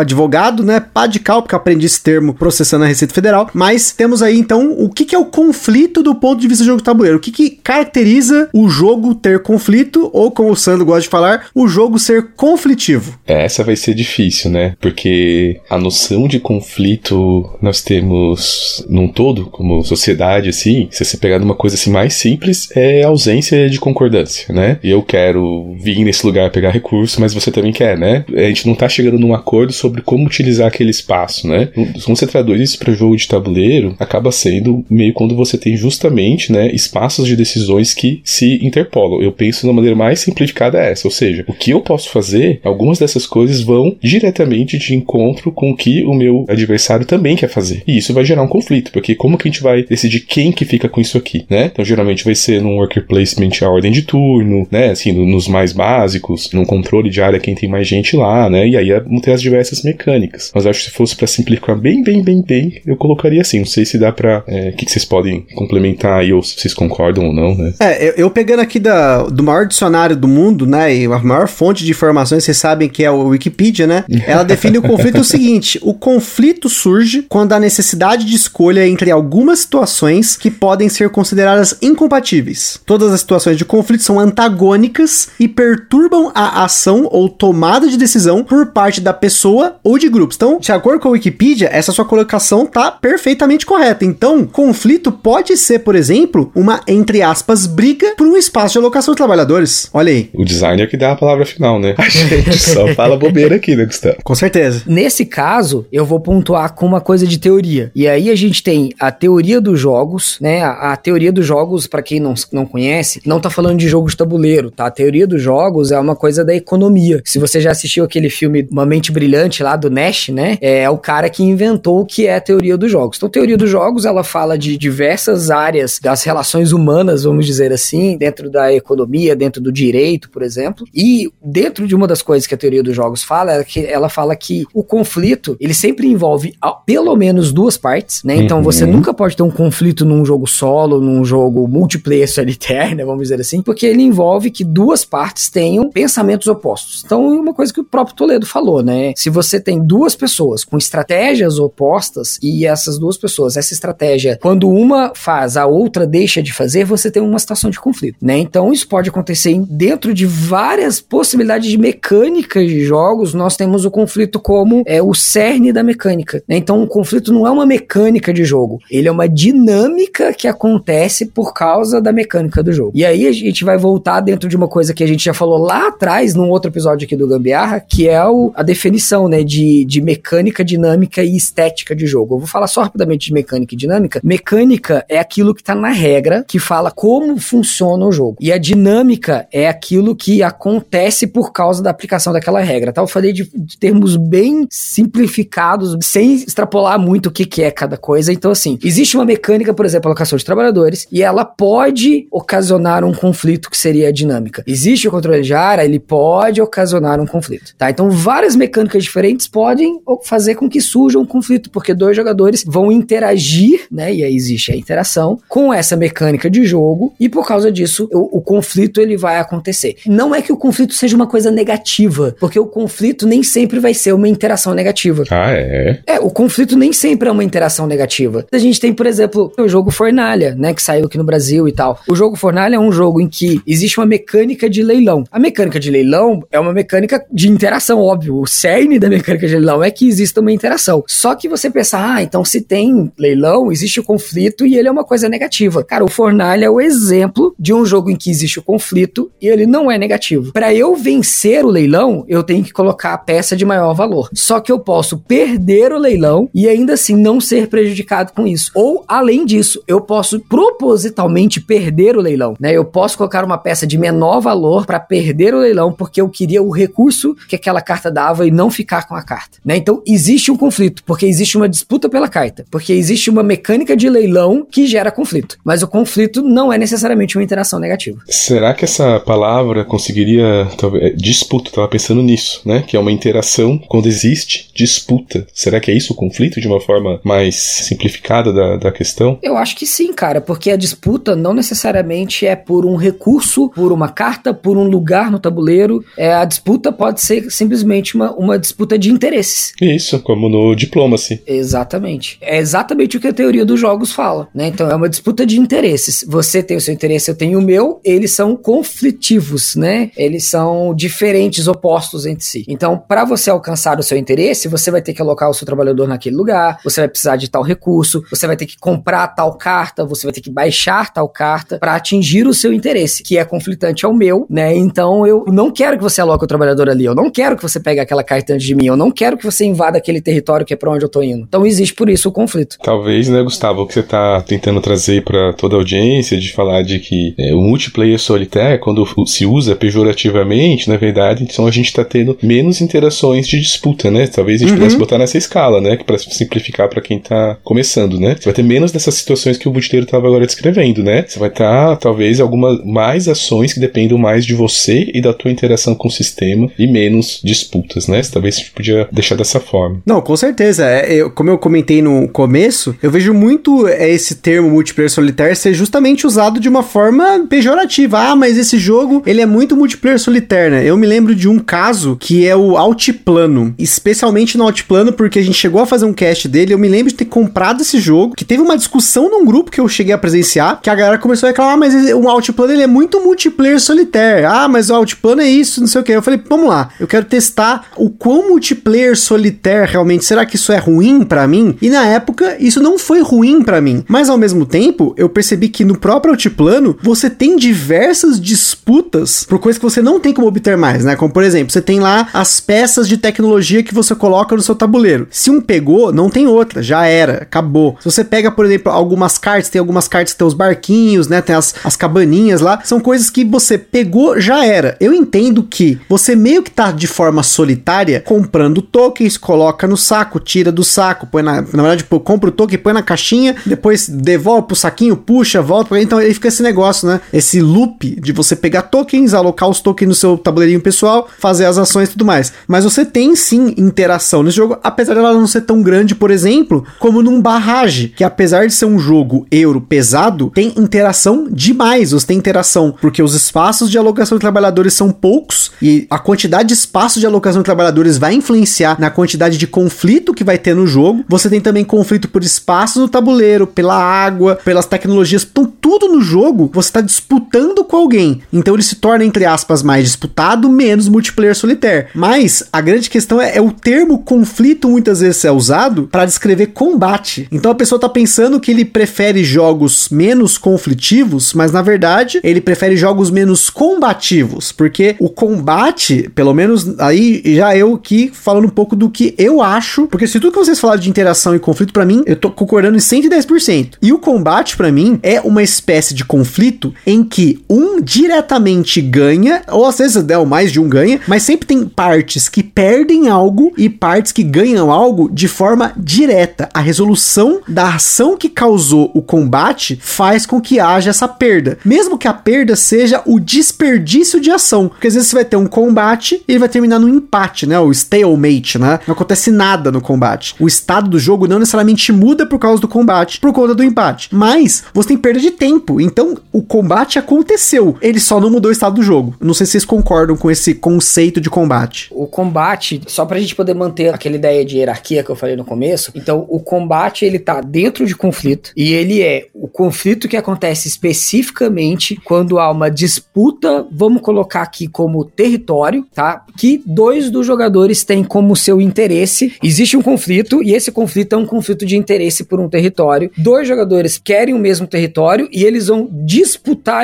advogado, né? Pá de cal, porque eu aprendi esse termo processando a Receita Federal, mas temos aí então o que, que é o conflito do ponto de vista do jogo tabuleiro, o que, que caracteriza o jogo ter conflito, ou como o Sandro gosta de falar, o jogo ser conflitivo. Essa vai ser difícil, né? Porque a noção de conflito nós temos num todo, como sociedade, assim, se você pegar numa coisa assim mais simples, é ausência de concordância, né? Eu quero vir nesse lugar pegar recurso, mas você também quer, né? A gente não tá chegando num acordo sobre como utilizar aquele espaço, né? Quando você traduz isso para jogo de tabuleiro, acaba sendo meio quando você tem justamente, né, espaços de decisões que se interpolam. Eu penso de uma maneira mais simplificada é essa, ou seja, o que eu posso fazer, algumas dessas coisas vão diretamente de encontro com o que o meu adversário também quer fazer. E isso vai gerar um conflito, porque como que a gente vai decidir quem que fica com isso aqui, né? Então geralmente vai ser num worker placement a ordem de turno, né? Assim, no- nos mais básicos, num controle de área quem tem mais gente lá, né? E aí ter as diversas mecânicas. Mas acho que se fosse pra simplificar bem, bem, bem, bem, eu colocaria assim. Não sei se dá pra. é, O que, que vocês podem complementar aí, ou se vocês concordam ou não, né? É, eu, eu pegando aqui da, do maior dicionário do mundo, né, e a maior fonte de informações, vocês sabem que é o Wikipedia, né? Ela define o conflito o seguinte: o conflito surge quando há necessidade de escolha entre algumas situações que podem ser consideradas incompatíveis. Todas as situações de conflito são antagônicas e perturbam a ação ou tomada de decisão por parte da pessoa ou de grupos. Então, de acordo com a Wikipedia, essa sua colocação tá perfeitamente correta. Então, conflito pode ser, por exemplo, uma, entre aspas, briga por um espaço de alocação de trabalhadores. Olha aí. O designer que dá a palavra final, né? A gente só fala bobeira aqui, né, Gustavo? Com certeza. Nesse caso, eu vou pontuar com uma coisa de teoria. E aí a gente tem a teoria dos jogos, né? A, a teoria dos jogos, pra quem não, não conhece, não tá falando de jogo de tabuleiro, tá? A teoria dos jogos é uma coisa da economia. Se você já assistiu aquele filme Uma Mente Brilhante lá do Nash, né? É o cara que inventou o que é a teoria dos jogos. Então, a teoria dos jogos, ela fala de diversas áreas das relações humanas, vamos dizer assim, dentro da economia, dentro do direito, por exemplo. E dentro de uma das coisas que a teoria dos jogos fala, é que ela fala que o conflito, ele sempre envolve pelo menos duas partes, né? Então Uhum. você nunca pode ter um conflito num jogo solo, num jogo multiplayer solitário, né? Vamos dizer assim, porque ele envolve que duas partes tenham pensamentos opostos. Então, é uma coisa que o próprio Toledo falou, né? Se você tem duas pessoas com estratégias opostas e essas duas pessoas, essa estratégia, quando uma faz, a outra deixa de fazer, você tem uma situação de conflito, né? Então, isso pode acontecer dentro de várias possibilidades de mecânicas de jogos. Nós temos o conflito como é o cerne da mecânica, né? Então, o conflito não é uma mecânica de jogo, ele é uma dinâmica que acontece por causa da mecânica do jogo. E aí a gente vai voltar dentro de uma coisa que a gente já falou lá atrás, num outro episódio aqui do Gambiarra, que é o- a definição, né, de, de mecânica, dinâmica e estética de jogo. Eu vou falar só rapidamente de mecânica e dinâmica. Mecânica é aquilo que tá na regra, que fala como funciona o jogo. E a dinâmica é aquilo que acontece por causa da aplicação daquela regra, tá? Eu falei de, de termos bem simplificados, sem extrapolar muito o que, que é cada coisa. Então, assim, existe uma mecânica, por exemplo, alocação de trabalhadores, e ela pode ocasionar um conflito que seria a dinâmica. Existe o controle de área, ele pode ocasionar um conflito, tá? Então, várias mecânicas diferentes podem fazer com que surja um conflito, porque dois jogadores vão interagir, né? E aí existe a interação com essa mecânica de jogo, e por causa disso, o, o conflito ele vai acontecer. Não é que o conflito seja uma coisa negativa, porque o conflito nem sempre vai ser uma interação negativa. Ah, é? É, o conflito nem sempre é uma interação negativa. A gente tem, por exemplo, o jogo Fornalha, né, que saiu aqui no Brasil e tal. O jogo Fornalha é um jogo em que existe uma mecânica de leilão. A mecânica de leilão é uma mecânica de interação, óbvio. O cerne da mecânica de leilão é que exista uma interação. Só que você pensa, ah, então se tem leilão, existe o conflito e ele é uma coisa negativa. Cara, o Fornalha é o exemplo de um jogo em que existe o conflito e ele não é negativo. Para eu vencer o leilão, eu tenho que colocar a peça de maior valor. Só que eu posso perder o leilão e ainda assim não ser prejudicado com isso. Ou, além disso, eu posso propositalmente perder o leilão, né? Eu posso colocar uma peça de menor valor para perder o leilão porque eu queria o recurso que aquela carta dava e não ficar com a carta, né? Então, existe um conflito, porque existe uma disputa pela carta, porque existe uma mecânica de leilão que gera conflito. Mas o conflito não é necessariamente uma interação negativa. Será que essa palavra conseguiria. Talvez, é, disputa, tava pensando nisso, né? Que é uma interação quando existe disputa. Será que é isso o conflito de uma forma mais simplificada da, da questão? Eu acho que sim, cara, porque a disputa não necessariamente é por um recurso, por uma carta, por um lugar no tabuleiro. É, a disputa pode ser simplesmente uma, uma disputa de interesses. Isso, como no Diplomacy. Exatamente. É exatamente o que a teoria dos jogos fala, né? Então é uma disputa de interesses. Você tem o seu interesse, eu tenho o meu, eles são conflitivos, né? Eles são diferentes, opostos entre si. Então, para você alcançar o seu interesse, você vai ter que alocar o seu trabalhador naquele lugar, você vai precisar de tal recurso, você vai ter que comprar tal carta, você vai ter que baixar tal carta para atingir o seu interesse, que é conflitante ao meu, né? Então, eu não quero que você aloque o trabalhador ali, eu não quero que você pegue aquela carta antes de mim, eu não quero que você invada aquele território que é para onde eu tô indo. Então, existe por isso o conflito. Talvez, né, Gustavo, o que você tá tentando trazer para toda a audiência de falar de que é, o multiplayer solitário, quando se usa pejorativamente, na verdade, então a gente tá tendo menos interações de disputa, né? Talvez a gente uhum. pudesse botar nessa escala, né? Para simplificar para quem tá começando, né? Você vai ter menos dessas situações que o Butiteiro tava agora descrevendo, né? Você vai ter, tá, talvez, algumas mais ações que dependam mais de você e da tua interação com o sistema e menos disputas, né? Talvez a gente podia deixar dessa forma. Não, com certeza. É, eu, como eu comentei no começo, eu vejo muito é, esse termo multiplayer solitário ser justamente usado de uma forma pejorativa. Ah, mas esse jogo, ele é muito multiplayer solitário, né? Eu me lembro de um caso que é o Altiplano, especialmente no Altiplano porque a gente chegou a fazer um cast dele, eu me lembro de ter comprado esse jogo, que teve uma discussão num grupo que eu cheguei a presenciar, que a galera começou a reclamar, ah, mas o Altiplano ele é muito multiplayer solitário. Ah, mas o Altiplano é isso, não sei o que. Eu falei, vamos lá, eu quero testar o quão multiplayer solitário realmente, será que isso é ruim para mim? E na época, isso não foi ruim para mim, mas ao mesmo tempo, eu percebi que no próprio Altiplano, você tem diversas disputas por coisas que você não tem como obter mais, né? Como por exemplo, você tem lá as peças de tecnologia que você coloca no seu tabuleiro. Se um pegou, não tem outra, já era, acabou. Se você pega, por exemplo, algumas cartas, tem algumas cartas que tem os barquinhos, né? Tem as, as cabaninhas lá, são coisas que você pegou, já era. Eu entendo que você meio que tá de forma solitária comprando tokens, coloca no saco, tira do saco, põe na. Na verdade, compra o token, põe na caixinha, depois devolve pro saquinho, puxa, volta. Então aí fica esse negócio, né? Esse loop de você pegar tokens, alocar os tokens no seu tabuleirinho pessoal, fazer as ações e tudo mais. Mas você tem sim interação nesse jogo, apesar dela não ser tão grande, por exemplo, como num Barrage, que apesar de ser um jogo euro pesado, tem interação demais. Você tem interação porque os espaços de alocação de trabalhadores são poucos e a quantidade de espaços de alocação de trabalhadores vai influenciar na quantidade de conflito que vai ter no jogo. Você tem também conflito por espaços no tabuleiro, pela água, pelas tecnologias. Então, tudo no jogo você está disputando com alguém. Então, ele se torna, entre aspas, mais disputado, menos multiplayer solitário. Mas a grande questão é, é o termo conflito muitas vezes é usado para descrever combate. Então, a pessoa está pensando que ele prefere jogos menos conflitivos, mas na verdade ele prefere jogos menos combativos, porque o combate, pelo menos aí já eu aqui falando um pouco do que eu acho, porque se tudo que vocês falaram de interação e conflito para mim, eu tô concordando em 110%. E o combate para mim é uma espécie de conflito conflito em que um diretamente ganha, ou às vezes né, mais de um ganha, mas sempre tem partes que perdem algo e partes que ganham algo de forma direta. A resolução da ação que causou o combate faz com que haja essa perda, mesmo que a perda seja o desperdício de ação, porque às vezes você vai ter um combate e ele vai terminar no empate, né? O stalemate, né? Não acontece nada no combate. O estado do jogo não necessariamente muda por causa do combate, por conta do empate, mas você tem perda de tempo. Então o combate aconteceu, ele só não mudou o estado do jogo. Não sei se vocês concordam com esse conceito de combate. O combate, só pra gente poder manter aquela ideia de hierarquia que eu falei no começo, então o combate ele tá dentro de conflito e ele é o conflito que acontece especificamente quando há uma disputa, vamos colocar aqui como território, tá? Que dois dos jogadores têm como seu interesse. Existe um conflito e esse conflito é um conflito de interesse por um território. Dois jogadores querem o mesmo território e eles vão disputar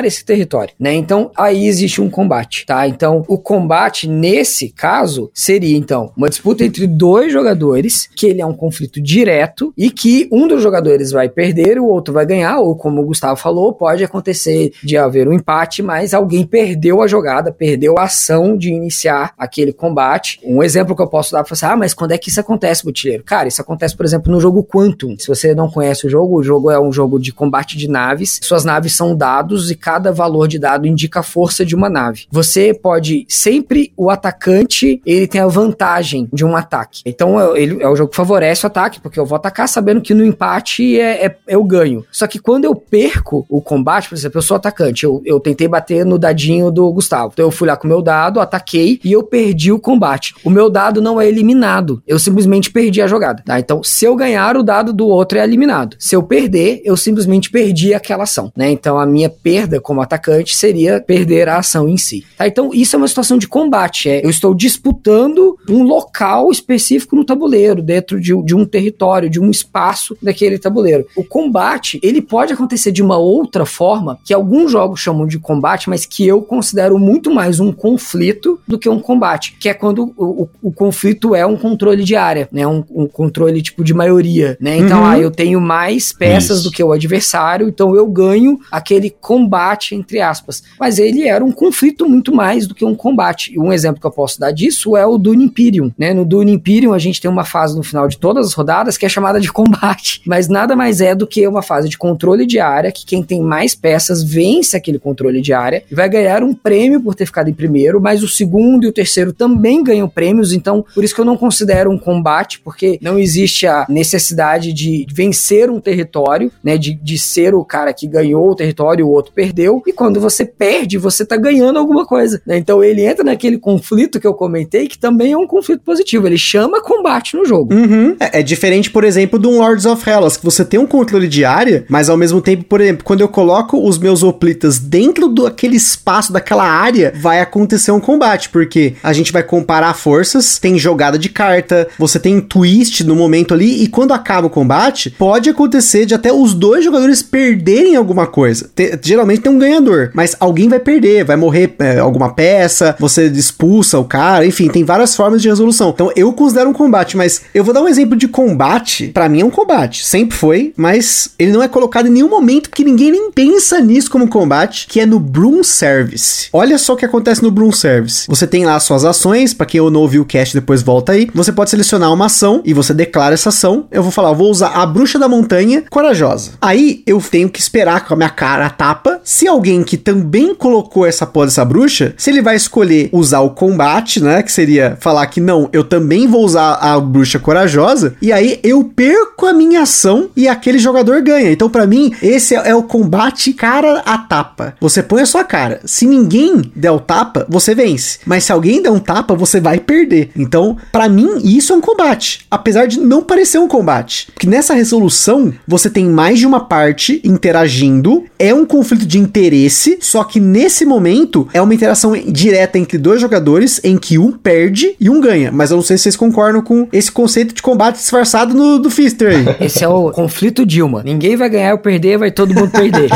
esse território, né? Então aí existe um combate, tá? Então o combate nesse caso seria então uma disputa entre dois jogadores, que ele é um conflito direto e que um dos jogadores vai perder, o outro vai ganhar, ou como o Gustavo falou, pode acontecer de haver um empate, mas alguém perdeu a jogada, perdeu a ação de iniciar aquele combate. Um exemplo que eu posso dar para você, ah, mas quando é que isso acontece, Botilheiro? Cara, isso acontece, por exemplo, no jogo Quantum. Se você não conhece o jogo, o jogo é um jogo de combate de naves. Suas naves são dados e cada valor de dado indica a força de uma nave. Você pode sempre o atacante, ele tem a vantagem de um ataque. Então é, ele é o jogo que favorece o ataque, porque eu vou atacar sabendo que no empate é, é eu ganho. Só que quando eu perco o combate, por exemplo, eu sou atacante, eu, eu tentei bater no dadinho do Gustavo. Então eu fui lá com o meu dado, ataquei e eu perdi o combate. O meu dado não é eliminado, eu simplesmente perdi a jogada. Tá? Então, se eu ganhar, o dado do outro é eliminado. Se eu perder, eu simplesmente perdi aquela ação. Né? Então a minha perda como atacante seria perder a ação em si. Tá? Então isso é uma situação de combate. É, eu estou disputando um local específico no tabuleiro, dentro de, de um território, de um espaço daquele tabuleiro. O combate, ele pode acontecer de uma outra forma, que alguns jogos chamam de combate, mas que eu considero muito mais um conflito do que um combate, que é quando o, o, o conflito é um controle de área, né? Um, um controle tipo de maioria, né? Então, uhum. ah, eu tenho mais peças Isso. do que o adversário, então eu ganho aquele combate, entre aspas. Mas ele era um conflito muito mais do que um combate. E um exemplo que eu posso dar disso é o Dune Imperium, né? No Dune Imperium a gente tem uma fase no final de todas as rodadas que é chamada de combate, mas nada mais é do que uma fase de controle de área, que quem tem mais peças vence aquele controle de área e vai ganhar um prêmio por ter ficado em primeiro, mas o segundo e o terceiro também ganham prêmios, então por isso que eu não considero um combate, porque não existe a necessidade de vencer um território, né? De, de ser o cara que ganhou o território outro perdeu, e quando você perde, você tá ganhando alguma coisa, né? Então ele entra naquele conflito que eu comentei, que também é um conflito positivo, ele chama combate no jogo. Uhum. É, é, diferente, por exemplo, do Lords of Hellas, que você tem um controle de área, mas ao mesmo tempo, por exemplo, quando eu coloco os meus hoplitas dentro daquele espaço, daquela área, vai acontecer um combate, porque a gente vai comparar forças, tem jogada de carta, você tem twist no momento ali, e quando acaba o combate, pode acontecer de até os dois jogadores perderem alguma coisa. Geralmente tem um ganhador, mas alguém vai perder, vai morrer é, alguma peça, você expulsa o cara, enfim, tem várias formas de resolução. Então eu considero um combate, mas eu vou dar um exemplo de combate. Para mim é um combate, sempre foi, mas ele não é colocado em nenhum momento que ninguém nem pensa nisso como combate, que é no Broom Service. Olha só o que acontece no Broom Service. Você tem lá suas ações, para quem não ouviu o cast depois volta aí. Você pode selecionar uma ação e você declara essa ação. Eu vou falar, vou usar a bruxa da montanha corajosa. Aí eu tenho que esperar com a minha cara a tapa. Se alguém que também colocou essa porra dessa bruxa, se ele vai escolher usar o combate, né, que seria falar que não, eu também vou usar a bruxa corajosa, e aí eu perco a minha ação e aquele jogador ganha. Então, para mim, esse é, o combate cara a tapa. Você põe a sua cara. Se ninguém der o tapa, você vence. Mas se alguém der um tapa, você vai perder. Então, para mim, isso é um combate. Apesar de não parecer um combate. Porque nessa resolução, você tem mais de uma parte interagindo. É um de interesse. Só que nesse momento, é uma interação direta entre dois jogadores em que um perde e um ganha. Mas eu não sei se vocês concordam com esse conceito de combate disfarçado no, do Fister aí. Esse é o conflito Dilma. Ninguém vai ganhar ou perder, vai todo mundo perder.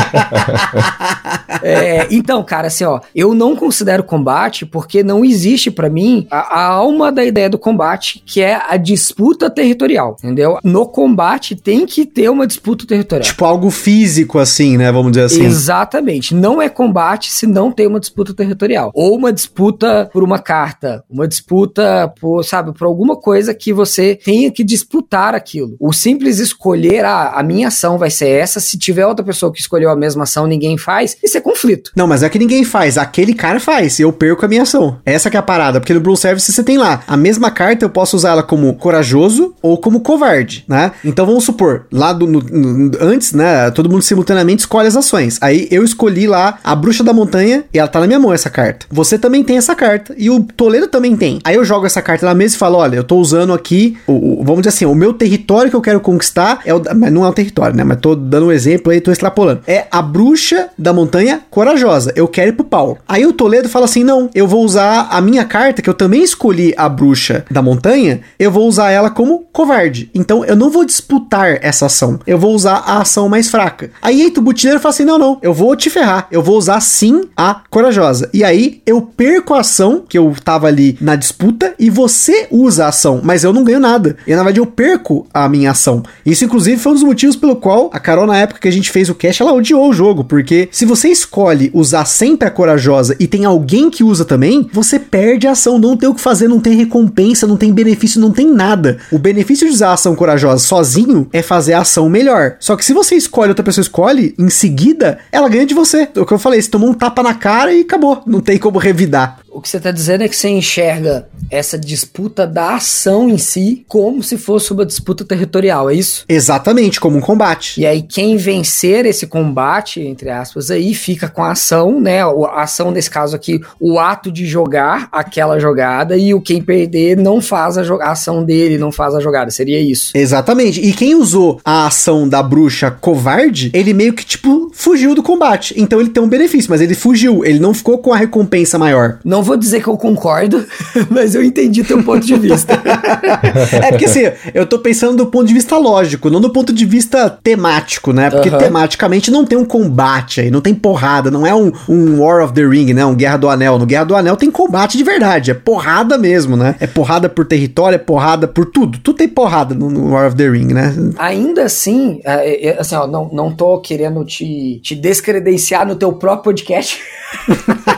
é, então, cara, assim, ó, eu não considero combate porque não existe para mim a, a, alma da ideia do combate, que é a disputa territorial, entendeu? No combate tem que ter uma disputa territorial. Tipo algo físico, assim, né? Vamos dizer assim. Exatamente. Não é combate se não tem uma disputa territorial. Ou uma disputa por uma carta. Uma disputa por, sabe, por alguma coisa que você tenha que disputar aquilo. O simples escolher, ah, a minha ação vai ser essa, se tiver outra pessoa que escolheu a mesma ação, ninguém faz, isso é conflito. Não, mas é que ninguém faz. Aquele cara faz. Eu perco a minha ação. Essa que é a parada. Porque no Blue Service você tem lá a mesma carta, eu posso usar ela como corajoso ou como covarde, né? Então vamos supor, lá do, no, no, antes, né? Todo mundo simultaneamente escolhe as ações. Aí eu escolhi lá a bruxa da montanha e ela tá na minha mão essa carta. Você também tem essa carta e o Toledo também tem. Aí eu jogo essa carta na mesa e falo: olha, eu tô usando aqui, o, o, vamos dizer assim, o meu território que eu quero conquistar é o. Mas não é o território, né? Mas tô dando um exemplo aí, tô extrapolando. É a bruxa da montanha corajosa. Eu quero ir pro pau. Aí o Toledo fala assim: não, eu vou usar a minha carta, que eu também escolhi a bruxa da montanha, eu vou usar ela como covarde. Então eu não vou disputar essa ação. Eu vou usar a ação mais fraca. Aí o butileiro fala assim: não, não, eu vou te ferrar. Eu vou usar sim a corajosa. E aí eu perco a ação que eu tava ali na disputa e você usa a ação, mas eu não ganho nada. E na verdade eu perco a minha ação. Isso, inclusive, foi um dos motivos pelo qual a Carol, na época que a gente fez o cast, ela odiou o jogo. Porque se você escolhe usar sempre a corajosa e tem alguém que usa também, você perde a ação. Não tem o que fazer, não tem recompensa, não tem benefício, não tem nada. O benefício de usar a ação corajosa sozinho é fazer a ação melhor. Só que se você escolhe, outra pessoa escolhe, em seguida, ela ganha de você. O que eu falei, você tomou um tapa na cara e acabou. Não tem como revidar. O que você está dizendo é que você enxerga essa disputa da ação em si como se fosse uma disputa territorial, é isso? Exatamente, como um combate. E aí, quem vencer esse combate, entre aspas, aí fica com a ação, né? A ação, nesse caso aqui, o ato de jogar aquela jogada, e o quem perder não faz a, a ação dele, não faz a jogada. Seria isso. Exatamente. E quem usou a ação da bruxa covarde, ele meio que, tipo, fugiu do combate. Então ele tem um benefício, mas ele fugiu. Ele não ficou com a recompensa maior. Não vou dizer que eu concordo, mas eu entendi teu ponto de vista. é porque assim, eu tô pensando do ponto de vista lógico, não do ponto de vista temático, né? Porque uhum. tematicamente não tem um combate aí, não tem porrada, não é um, um War of the Ring, né? Um Guerra do Anel. No Guerra do Anel tem combate de verdade, é porrada mesmo, né? É porrada por território, é porrada por tudo. Tudo tem porrada no, no War of the Ring, né? Ainda assim, é, é, assim, ó, não, não tô querendo te, te descredenciar no teu próprio podcast.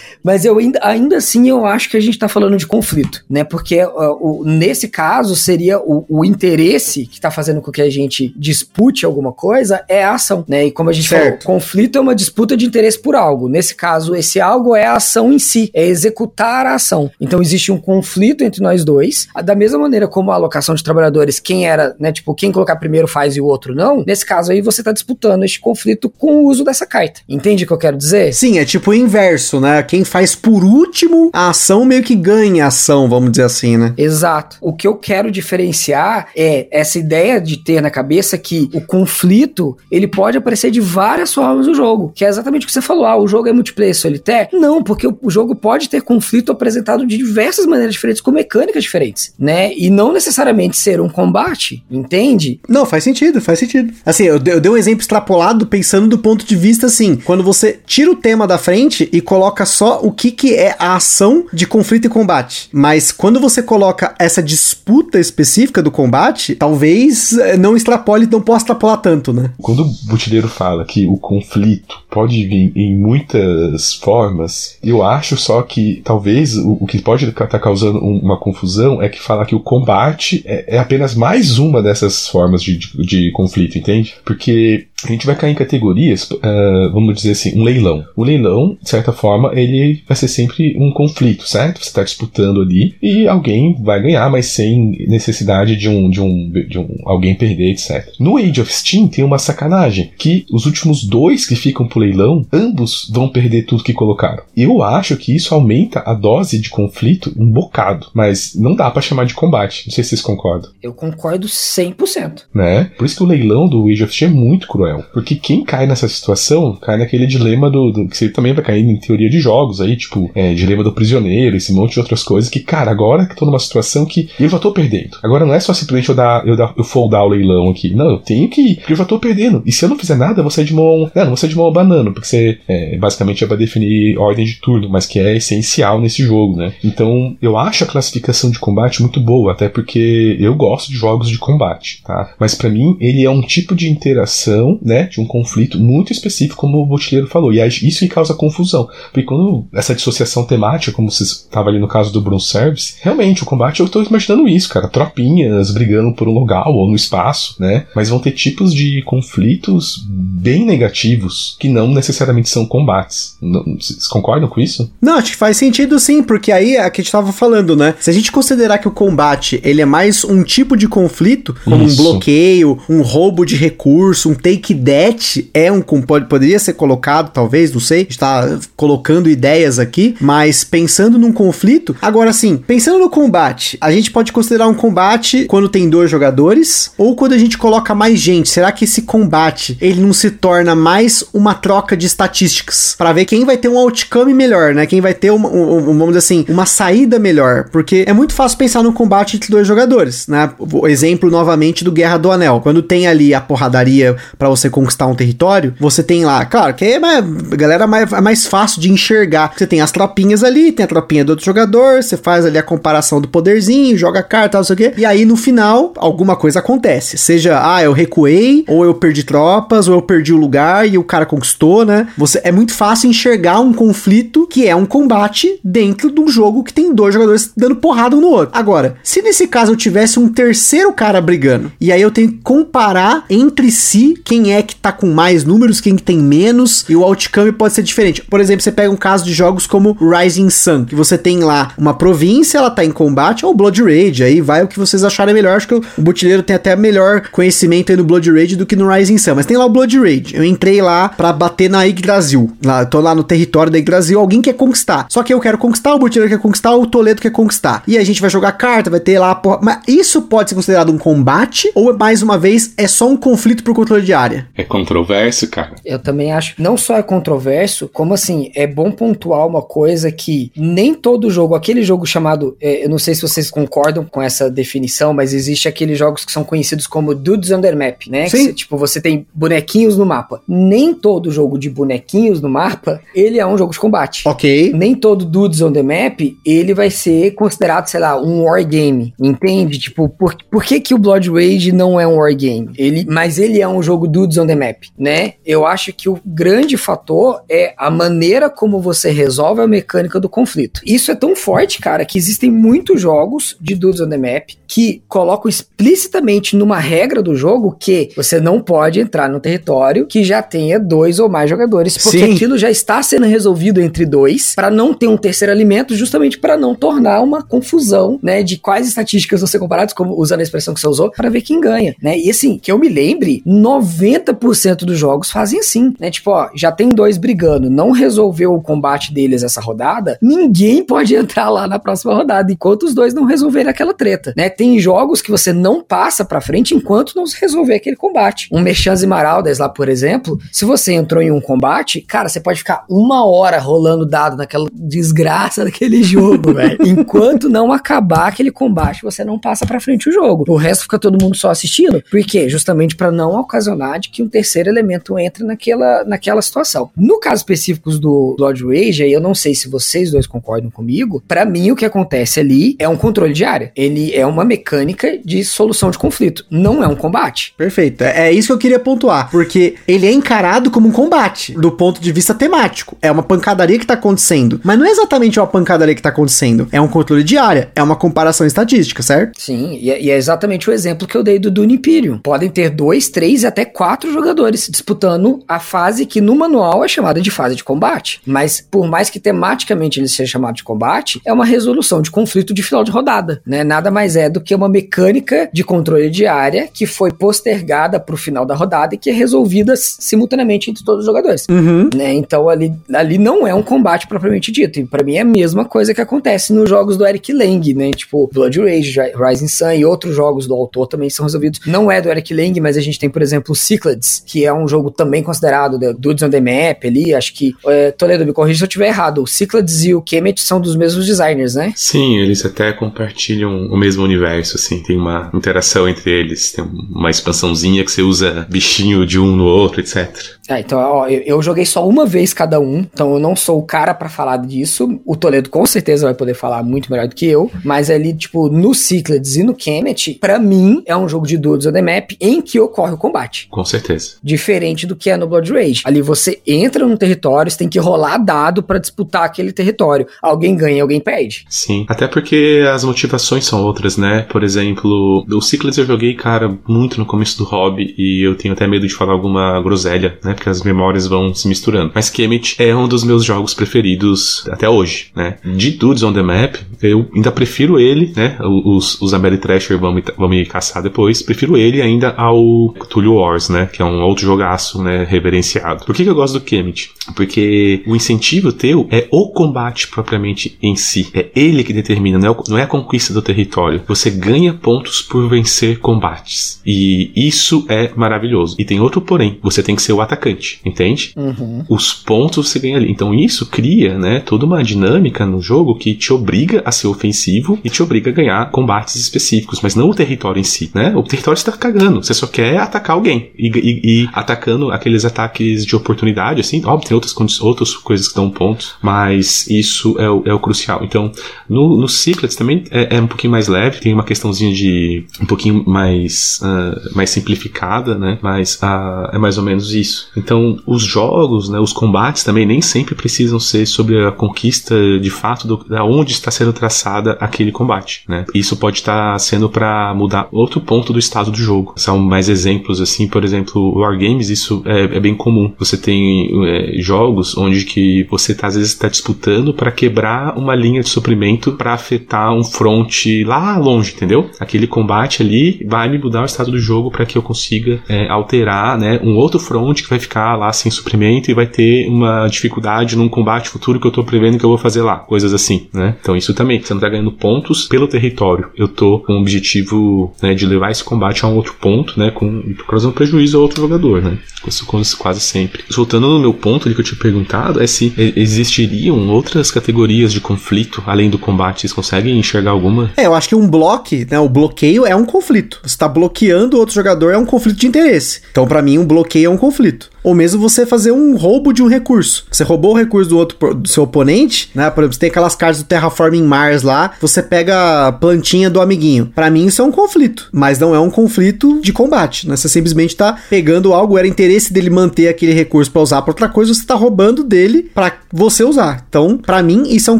Mas eu ainda, ainda assim eu acho que a gente está falando de conflito, né? Porque uh, o, nesse caso seria o, o interesse que está fazendo com que a gente dispute alguma coisa é a ação, né? E como a gente certo. falou, conflito é uma disputa de interesse por algo. Nesse caso, esse algo é a ação em si, é executar a ação. Então existe um conflito entre nós dois, da mesma maneira como a alocação de trabalhadores, quem era, né? Tipo, quem colocar primeiro faz e o outro não. Nesse caso aí você está disputando este conflito com o uso dessa carta. Entende o que eu quero dizer? Sim, é tipo o inverso, né? Quem faz por último, a ação meio que ganha ação, vamos dizer assim, né? Exato. O que eu quero diferenciar é essa ideia de ter na cabeça que o conflito, ele pode aparecer de várias formas no jogo, que é exatamente o que você falou, ah, o jogo é multiplayer solitaire? Não, porque o jogo pode ter conflito apresentado de diversas maneiras diferentes, com mecânicas diferentes, né? E não necessariamente ser um combate, entende? Não, faz sentido, faz sentido. Assim, eu, eu dei um exemplo extrapolado pensando do ponto de vista assim, quando você tira o tema da frente e coloca só o que que é a ação de conflito e combate. Mas quando você coloca essa disputa específica do combate, talvez eh, não extrapole, não possa extrapolar tanto, né? Quando o Butileiro fala que o conflito pode vir em muitas formas, eu acho só que talvez o, o que pode estar tá causando uma confusão é que falar que o combate é, é apenas mais uma dessas formas de, de, de conflito, entende? Porque a gente vai cair em categorias, uh, vamos dizer assim, um leilão. O leilão, de certa forma, ele vai ser sempre um conflito, certo? Você está disputando ali e alguém vai ganhar, mas sem necessidade de um, de um, de um alguém perder, etc. No Age of Steam tem uma sacanagem, que os últimos dois que ficam pro leilão, ambos vão perder tudo que colocaram. Eu acho que isso aumenta a dose de conflito um bocado, mas não dá para chamar de combate. Não sei se vocês concordam. Eu concordo 100%. Né? Por isso que o leilão do Age of Steam é muito cruel. Porque quem cai nessa situação cai naquele dilema do, do que você também vai cair em teoria de jogos aí, tipo, é, dilema do prisioneiro, esse monte de outras coisas que, cara, agora que eu tô numa situação que eu já tô perdendo. Agora não é só simplesmente eu dar, eu dar, eu foldar o leilão aqui. Não, eu tenho que ir, porque eu já tô perdendo. E se eu não fizer nada, eu vou sair de mão, né, não vou sair de mão porque você é, basicamente é para definir ordem de turno, mas que é essencial nesse jogo, né? Então eu acho a classificação de combate muito boa, até porque eu gosto de jogos de combate, tá? Mas para mim ele é um tipo de interação, né, de um conflito muito específico, como o Botileiro falou, e é isso que causa confusão, porque quando essa dissociação temática, como você estava ali no caso do Bronze Service, realmente o combate eu tô imaginando isso, cara, tropinhas brigando por um lugar ou no espaço, né? Mas vão ter tipos de conflitos bem negativos que não necessariamente são combates. Não, vocês concordam com isso? Não, acho que faz sentido sim, porque aí é o que a gente tava falando, né? Se a gente considerar que o combate ele é mais um tipo de conflito, como Isso. um bloqueio, um roubo de recurso, um take that, é um pode, poderia ser colocado, talvez, não sei. A gente tá colocando ideias aqui, mas pensando num conflito. Agora sim, pensando no combate, a gente pode considerar um combate quando tem dois jogadores ou quando a gente coloca mais gente. Será que esse combate ele não se torna mais uma troca de estatísticas para ver quem vai ter um outcome melhor, né? Quem vai ter uma, um, vamos dizer assim, uma saída melhor, porque é muito fácil pensar no combate entre dois jogadores, né? O exemplo novamente do Guerra do Anel, quando tem ali a porradaria para você conquistar um território, você tem lá, claro, que é mais, galera mais, é mais fácil de enxergar. Você tem as tropinhas ali, tem a tropinha do outro jogador, você faz ali a comparação do poderzinho, joga carta, não sei o quê, e aí no final alguma coisa acontece, seja, ah, eu recuei, ou eu perdi tropas, ou eu perdi o lugar e o cara conquistou, né? Você é muito fácil enxergar um conflito que é um combate dentro de um jogo que tem dois jogadores dando porrada um no outro. Agora, se nesse caso eu tivesse um terceiro cara brigando, e aí eu tenho que comparar entre si quem é que tá com mais números, quem que tem menos, e o outcome pode ser diferente. Por exemplo, você pega um caso de jogos como Rising Sun, que você tem lá uma província, ela tá em combate, ou Blood Rage, aí vai o que vocês acharem melhor. Acho que o Butileiro tem até melhor conhecimento aí no Blood Rage do que no Rising Sun, mas tem lá o Blood Rage. Eu entrei lá bater na Yggdrasil. Lá, tô lá no território da Yggdrasil, alguém quer conquistar. Só que eu quero conquistar, o Butileiro quer conquistar, o Toledo quer conquistar. E a gente vai jogar carta, vai ter lá, porra. Mas isso pode ser considerado um combate ou mais uma vez é só um conflito por controle de área? É controverso, cara. Eu também acho. Não só é controverso, como assim, é bom pontuar uma coisa que nem todo jogo, aquele jogo chamado, é, eu não sei se vocês concordam com essa definição, mas existe aqueles jogos que são conhecidos como Dudes Under Map, né? Sim. Que, tipo, você tem bonequinhos no mapa. Nem todo jogo de bonequinhos no mapa, ele é um jogo de combate. Ok. Nem todo Dudes on the Map, ele vai ser considerado, sei lá, um wargame, entende? Tipo, por, por que que o Blood Rage não é um wargame? Ele, mas ele é um jogo Dudes on the Map, né? Eu acho que o grande fator é a maneira como você resolve a mecânica do conflito. Isso é tão forte, cara, que existem muitos jogos de Dudes on the Map que colocam explicitamente numa regra do jogo que você não pode entrar no território que já tenha dois ou mais jogadores, porque Sim. aquilo já está sendo resolvido entre dois, para não ter um terceiro alimento, justamente para não tornar uma confusão, né, de quais estatísticas vão ser comparadas, como usando a expressão que você usou, para ver quem ganha, né? E assim, que eu me lembre, 90% dos jogos fazem assim, né? Tipo, ó, já tem dois brigando, não resolveu o combate deles essa rodada, ninguém pode entrar lá na próxima rodada enquanto os dois não resolverem aquela treta, né? Tem jogos que você não passa pra frente enquanto não se resolver aquele combate. Um Mechans e Maraldas lá, por exemplo, se você entrou em um combate, cara, você pode ficar uma hora rolando dado naquela desgraça daquele jogo, velho. Enquanto não acabar aquele combate, você não passa pra frente o jogo. O resto fica todo mundo só assistindo. Por quê? Justamente pra não ocasionar de que um terceiro elemento entre naquela, naquela situação. No caso específico do Lord Rage, aí eu não sei se vocês dois concordam comigo, pra mim o que acontece ali é um controle de área. Ele é uma mecânica de solução de conflito, não é um combate. Perfeito. É é isso que eu queria pontuar. Porque ele é encarado como um combate, do ponto de vista temático. É uma pancadaria que tá acontecendo. Mas não é exatamente uma pancadaria que tá acontecendo. É um controle de área. É uma comparação estatística, certo? Sim, e é, e é exatamente o exemplo que eu dei do Dune Imperium. Podem ter dois, três e até quatro jogadores disputando a fase que no manual é chamada de fase de combate. Mas por mais que tematicamente ele seja chamado de combate, é uma resolução de conflito de final de rodada, né? Nada mais é do que uma mecânica de controle de área que foi postergada pro final da rodada e que é resolvida simultaneamente entre todos os jogadores. Uhum. né? Então ali, ali não é um combate propriamente dito. E pra mim é a mesma coisa que acontece nos jogos do Eric Lang, né? Tipo Blood Rage, Rising Sun e outros jogos do autor também são resolvidos. Não é do Eric Lang, mas a gente tem, por exemplo, o Cyclades, que é um jogo também considerado de- Dudes on the Map ali. Acho que é, Toledo, me corrija se eu estiver errado. O Cyclades e o Kemet são dos mesmos designers, né? Sim, eles até compartilham o mesmo universo, assim, tem uma interação entre eles, tem uma expansãozinha que você usa bichinho de um no outro, etc. Ah, então, ó, eu, eu joguei só uma vez cada um, então eu não sou o cara pra falar disso. O Toledo com certeza vai poder falar muito melhor do que eu, mas ali, tipo, no Cyclades e no Kemet, pra mim, é um jogo de Dudes on the Map em que ocorre o combate. Com certeza. Diferente do que é no Blood Rage. Ali você entra num território, você tem que rolar dado pra disputar aquele território. Alguém ganha, alguém perde. Sim. Até porque as motivações são outras, né? Por exemplo, o Cyclades eu joguei, cara, muito no começo do hobby e eu tenho até medo de falar alguma groselha, né? Porque as memórias vão se misturando. Mas Kemet é um dos meus jogos preferidos até hoje, né? De Dudes on the Map, eu ainda prefiro ele, né? Os, os Ameritrasher vão me, vão me caçar depois. Prefiro ele ainda ao Cthulhu Wars, né? Que é um outro jogaço, né? Reverenciado. Por que, que eu gosto do Kemet? Porque o incentivo teu é o combate propriamente em si. É ele que determina, não é, não é a conquista do território. Você ganha pontos por vencer combates. E isso é maravilhoso. E tem outro porém. Você tem que ser o atacante, entende? Uhum. Os pontos você ganha ali. Então isso cria, né, toda uma dinâmica no jogo que te obriga a ser ofensivo e te obriga a ganhar combates específicos, mas não o território em si, né? O território está cagando. Você só quer atacar alguém e, e, e atacando aqueles ataques de oportunidade, assim. Óbvio, tem outras, outras coisas que dão pontos, mas isso é o, é o crucial. Então, no, no Secrets também é, é, um pouquinho mais leve, tem uma questãozinha de um pouquinho mais, uh, mais simplificada, né? Mas uh, é mais ou menos isso. Então, os jogos, né, os combates também nem sempre precisam ser sobre a conquista de fato do, da onde está sendo traçada aquele combate, né? Isso pode estar sendo para mudar outro ponto do estado do jogo. São mais exemplos assim, por exemplo, Wargames, isso é, é bem comum. Você tem é, jogos onde que você tá, às vezes está disputando para quebrar uma linha de suprimento para afetar um front lá longe, entendeu? Aquele combate ali vai me mudar o estado do jogo para que eu consiga é, alterar, né, um outro front que vai ficar lá sem suprimento e vai ter uma dificuldade num combate futuro que eu tô prevendo que eu vou fazer lá, coisas assim, né? Então isso também, você não tá ganhando pontos pelo território. Eu tô com o objetivo né, de levar esse combate a um outro ponto, né, com causando prejuízo a outro jogador, né? Isso quase sempre. Voltando no meu ponto ali que eu tinha perguntado, é se existiriam outras categorias de conflito além do combate. Vocês conseguem enxergar alguma? É, eu acho que um bloco, né, o bloqueio é um conflito. Você tá bloqueando outro jogador é um conflito de interesse. Então, para mim, um bloqueio é um conflito ou mesmo você fazer um roubo de um recurso. Você roubou o recurso do outro do seu oponente, né? Por exemplo, você tem aquelas cartas do Terraforming Mars lá, você pega a plantinha do amiguinho. Para mim isso é um conflito, mas não é um conflito de combate, né? Você simplesmente tá pegando algo, era interesse dele manter aquele recurso para usar para outra coisa, você tá roubando dele para você usar. Então, para mim isso é um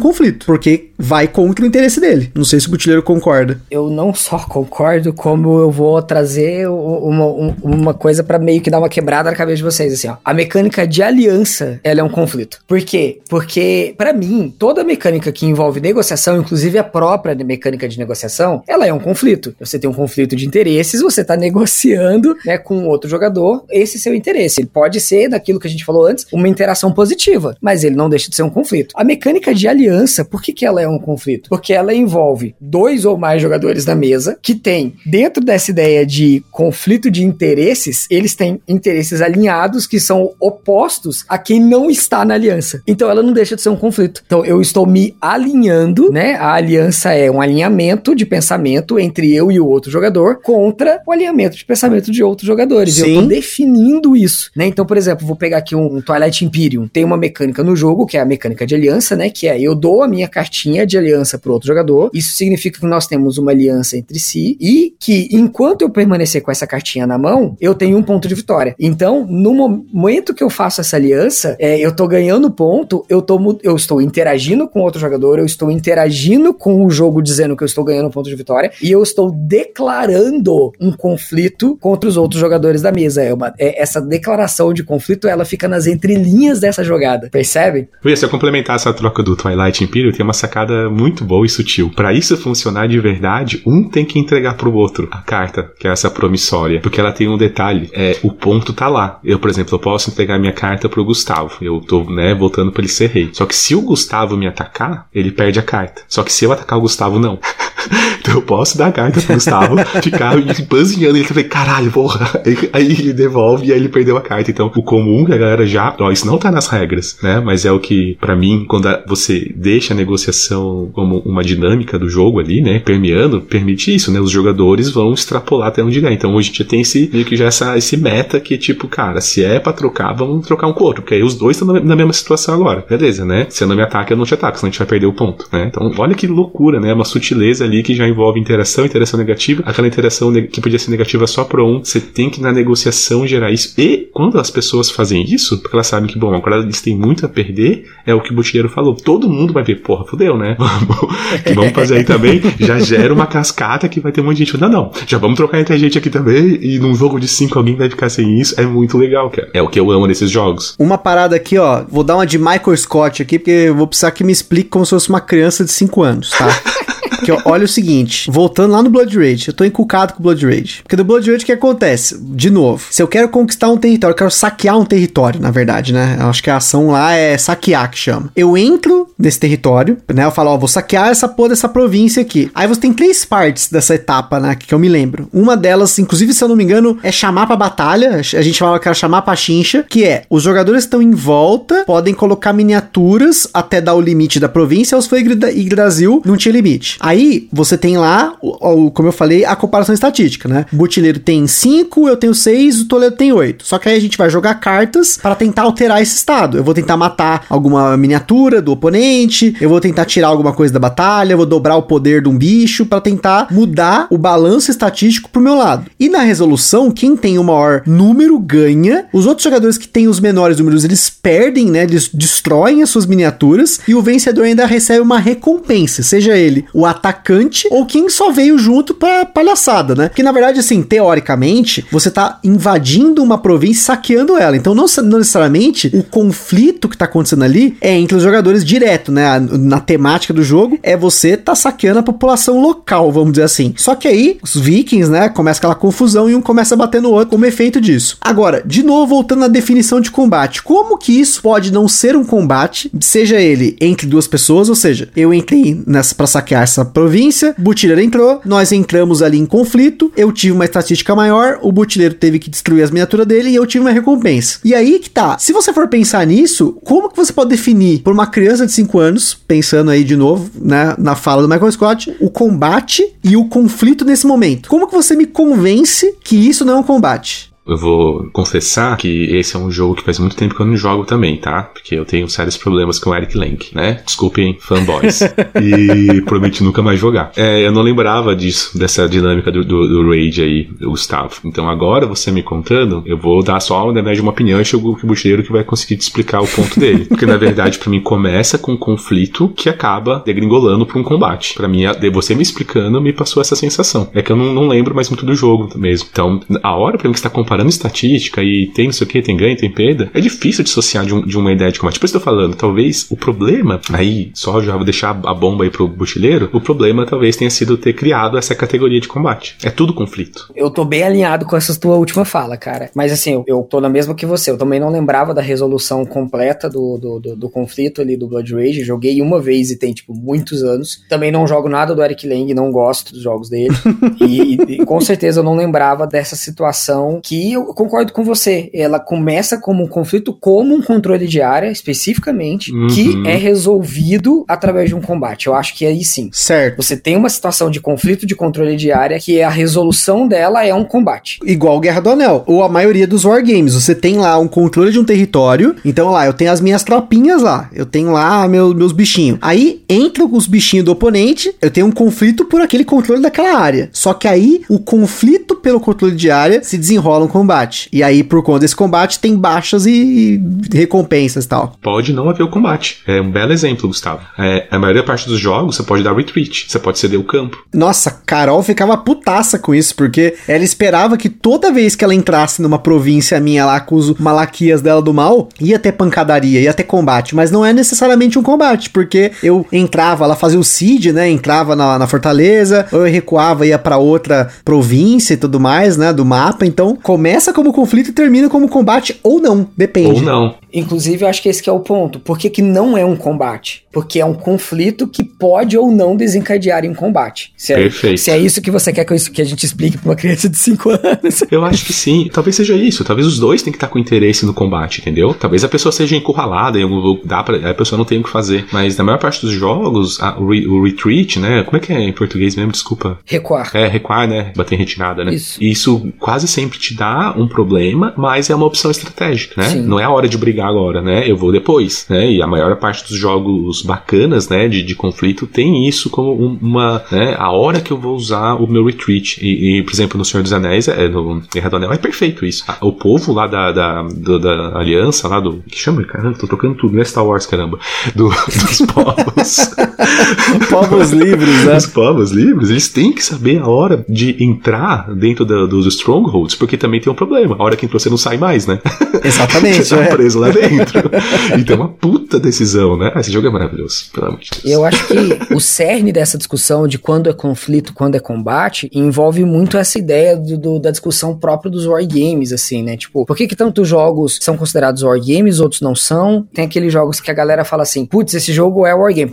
conflito, porque vai contra o interesse dele. Não sei se o Butileiro concorda. Eu não só concordo, como eu vou trazer uma, uma coisa para meio que dar uma quebrada na cabeça de vocês assim, ó. A mecânica de aliança, ela é um conflito. Por quê? Porque, para mim, toda mecânica que envolve negociação, inclusive a própria mecânica de negociação, ela é um conflito. Você tem um conflito de interesses, você tá negociando, né, com outro jogador esse seu interesse. Ele pode ser, daquilo que a gente falou antes, uma interação positiva, mas ele não deixa de ser um conflito. A mecânica de aliança, por que que ela é conflito? Porque ela envolve dois ou mais jogadores na mesa que tem, dentro dessa ideia de conflito de interesses, eles têm interesses alinhados que são opostos a quem não está na aliança. Então ela não deixa de ser um conflito. Então eu estou me alinhando, né? A aliança é um alinhamento de pensamento entre eu e o outro jogador contra o alinhamento de pensamento de outros jogadores. Sim. Eu estou definindo isso, né? Então, por exemplo, vou pegar aqui um Twilight Imperium. Tem uma mecânica no jogo que é a mecânica de aliança, né? Que é eu dou a minha cartinha de aliança para outro jogador. Isso significa que nós temos uma aliança entre si e que enquanto eu permanecer com essa cartinha na mão, eu tenho um ponto de vitória. Então, no momento que eu faço essa aliança, é, eu tô ganhando ponto, eu, tô, eu estou interagindo com outro jogador, eu estou interagindo com o jogo dizendo que eu estou ganhando ponto de vitória, e eu estou declarando um conflito contra os outros jogadores da mesa. É uma, é, essa declaração de conflito, ela fica nas entrelinhas dessa jogada, percebe? Se eu complementar essa troca do Twilight Imperium, tem uma sacada muito boa e sutil. Para isso funcionar de verdade, um tem que entregar pro outro a carta, que é essa promissória, porque ela tem um detalhe, é, o ponto tá lá. Eu, por exemplo, eu posso entregar minha carta pro Gustavo. Eu tô, né, voltando pra ele ser rei. Só que se o Gustavo me atacar, ele perde a carta. Só que se eu atacar o Gustavo, não. então eu posso dar a carta pro Gustavo, ficar empanzinhando ele. Falei, caralho, porra. Aí ele devolve e aí ele perdeu a carta. Então, o comum que a galera já. Ó, isso não tá nas regras, né? Mas é o que, para mim, quando você deixa a negociação como uma dinâmica do jogo ali, né? Permeando, permite isso, né? Os jogadores vão extrapolar até onde der. Então hoje a gente tem esse meio que já essa, esse meta que, tipo, cara, se é pra trocar, vamos trocar um com o outro. Porque aí os dois estão na, mesma situação agora. Beleza, né? Se eu não me ataca, eu não te ataco, senão a gente vai perder o ponto, né? Então, olha que loucura, né? Uma sutileza ali que já envolve interação, interação negativa. Aquela interação que podia ser negativa só para um, você tem que na negociação gerar isso. E quando as pessoas fazem isso, porque elas sabem que, bom, agora eles têm muito a perder, é o que o Botilheiro falou. Todo mundo vai ver, porra, fudeu, né? que vamos fazer aí também, já gera uma cascata que vai ter um monte de gente. Não, não, já vamos trocar entre a gente aqui também. E num jogo de cinco alguém vai ficar sem isso. É muito legal, cara. É o que eu amo nesses jogos. Uma parada aqui, ó. Vou dar uma de Michael Scott aqui, porque eu vou precisar que me explique como se fosse uma criança de 5 anos, tá? que olha o seguinte, voltando lá no Blood Rage, eu tô encucado com o Blood Rage. Porque do Blood Rage o que acontece? De novo, se eu quero conquistar um território, eu quero saquear um território, na verdade, né? Eu acho que a ação lá é saquear que chama. Eu entro nesse território, né? Eu falo, ó, vou saquear essa porra dessa província aqui. Aí você tem três partes dessa etapa, né? Que eu me lembro. Uma delas, inclusive, se eu não me engano, é chamar pra batalha. A gente fala que era chamar pra chincha, que é os jogadores estão em volta, podem colocar miniaturas até dar o limite da província. Os foi Yggdrasil não tinha limite. Aí você tem lá, o, o, como eu falei, a comparação estatística, né? O Butileiro tem 5, eu tenho 6, o Toledo tem 8. Só que aí a gente vai jogar cartas para tentar alterar esse estado. Eu vou tentar matar alguma miniatura do oponente eu vou tentar tirar alguma coisa da batalha, vou dobrar o poder de um bicho para tentar mudar o balanço estatístico pro meu lado. E na resolução, quem tem o maior número ganha. Os outros jogadores que têm os menores números, eles perdem, né? Eles destroem as suas miniaturas e o vencedor ainda recebe uma recompensa, seja ele o atacante ou quem só veio junto pra palhaçada, né? Que na verdade, assim, teoricamente, você tá invadindo uma província saqueando ela. Então, não, não necessariamente o conflito que tá acontecendo ali é entre os jogadores direto né? Na temática do jogo, é você tá saqueando a população local, vamos dizer assim. Só que aí, os vikings, né? Começa aquela confusão e um começa a bater no outro como efeito disso. Agora, de novo, voltando na definição de combate. Como que isso pode não ser um combate, seja ele entre duas pessoas, ou seja, eu entrei nessa para saquear essa província, o butileiro entrou, nós entramos ali em conflito, eu tive uma estatística maior, o butileiro teve que destruir as miniaturas dele e eu tive uma recompensa. E aí que tá. Se você for pensar nisso, como que você pode definir por uma criança de 5 cinco anos, pensando aí de novo, né, na fala do Michael Scott, o combate e o conflito nesse momento. Como que você me convence que isso não é um combate? Eu vou confessar que esse é um jogo que faz muito tempo que eu não jogo também, tá? Porque eu tenho sérios problemas com o Eric Lang, né? Desculpem, fanboys. e prometi nunca mais jogar. É, eu não lembrava disso, dessa dinâmica do, do, do Rage aí, Gustavo. Então agora, você me contando, eu vou dar só, na verdade, uma opinião e chego o bucheiro que vai conseguir te explicar o ponto dele. Porque na verdade, para mim, começa com um conflito que acaba degringolando pra um combate. Para mim, você me explicando me passou essa sensação. É que eu não, não lembro mais muito do jogo mesmo. Então, a hora pra mim que você tá comparando comparando estatística e tem não sei o que, tem ganho, tem perda, é difícil dissociar de, um, de uma ideia de combate. Por isso eu tô falando, talvez o problema, aí só já vou deixar a bomba aí pro buchileiro, o problema talvez tenha sido ter criado essa categoria de combate. É tudo conflito. Eu tô bem alinhado com essa tua última fala, cara. Mas assim, eu, eu tô na mesma que você. Eu também não lembrava da resolução completa do, do, do, do conflito ali do Blood Rage. Joguei uma vez e tem, tipo, muitos anos. Também não jogo nada do Eric Lang, não gosto dos jogos dele. e, e, com certeza eu não lembrava dessa situação que eu concordo com você. Ela começa como um conflito, como um controle de área, especificamente, uhum. que é resolvido através de um combate. Eu acho que aí sim. Certo. Você tem uma situação de conflito de controle de área que a resolução dela é um combate. Igual Guerra do Anel, ou a maioria dos wargames. Você tem lá um controle de um território, então lá, eu tenho as minhas tropinhas lá, eu tenho lá meu, meus bichinhos. Aí, entra os bichinhos do oponente, eu tenho um conflito por aquele controle daquela área. Só que aí, o conflito pelo controle de área se desenrola um combate. E aí, por conta desse combate, tem baixas e, e recompensas e tal. Pode não haver o combate. É um belo exemplo, Gustavo. É, a maioria parte dos jogos, você pode dar retreat. Você pode ceder o campo. Nossa, Carol ficava putaça com isso, porque ela esperava que toda vez que ela entrasse numa província minha lá com os malaquias dela do mal, ia ter pancadaria, ia ter combate. Mas não é necessariamente um combate, porque eu entrava, ela fazia o siege, né? Entrava na, na fortaleza, ou eu recuava, ia para outra província e tudo mais, né? Do mapa. Então, começa como conflito e termina como combate ou não, depende. Ou não. Inclusive, eu acho que esse que é o ponto. Por que, que não é um combate? Porque é um conflito que pode ou não desencadear em combate. Se é, Perfeito. Se é isso que você quer que, eu, que a gente explique pra uma criança de 5 anos. Eu acho que sim. Talvez seja isso. Talvez os dois tenham que estar com interesse no combate, entendeu? Talvez a pessoa seja encurralada em algum dá pra, a pessoa não tem o que fazer. Mas na maior parte dos jogos, a, o, re, o, retreat, né? Como é que é em português mesmo? Desculpa. Recuar. É, recuar, né? Bater em retirada, né? Isso. Isso quase sempre te dá um problema, mas é uma opção estratégica, né? Sim. Não é a hora de brigar agora, né? Eu vou depois, né? E a maior parte dos jogos bacanas, né? De, de conflito tem isso como uma, né? A hora que eu vou usar o meu retreat. E, e por exemplo, no Senhor dos Anéis, é, no Guerra do Anel, é perfeito isso. O povo lá da, da, da, da aliança, lá do. Que chama? Caramba, tô trocando tudo, não é Star Wars, caramba. Do, dos povos. povos livres, né? Os povos livres, eles têm que saber a hora de entrar dentro da, dos strongholds, porque também tem um problema. A hora que entrou, você não sai mais, né? Exatamente. você tá é. preso lá dentro. então é uma puta decisão, né? Esse jogo é maravilhoso, pelo amor de Deus. Eu acho que o cerne dessa discussão de quando é conflito, quando é combate, envolve muito essa ideia do, do, da discussão própria dos wargames, assim, né? Tipo, por que que tantos jogos são considerados wargames, outros não são? Tem aqueles jogos que a galera fala assim, putz, esse jogo é wargame,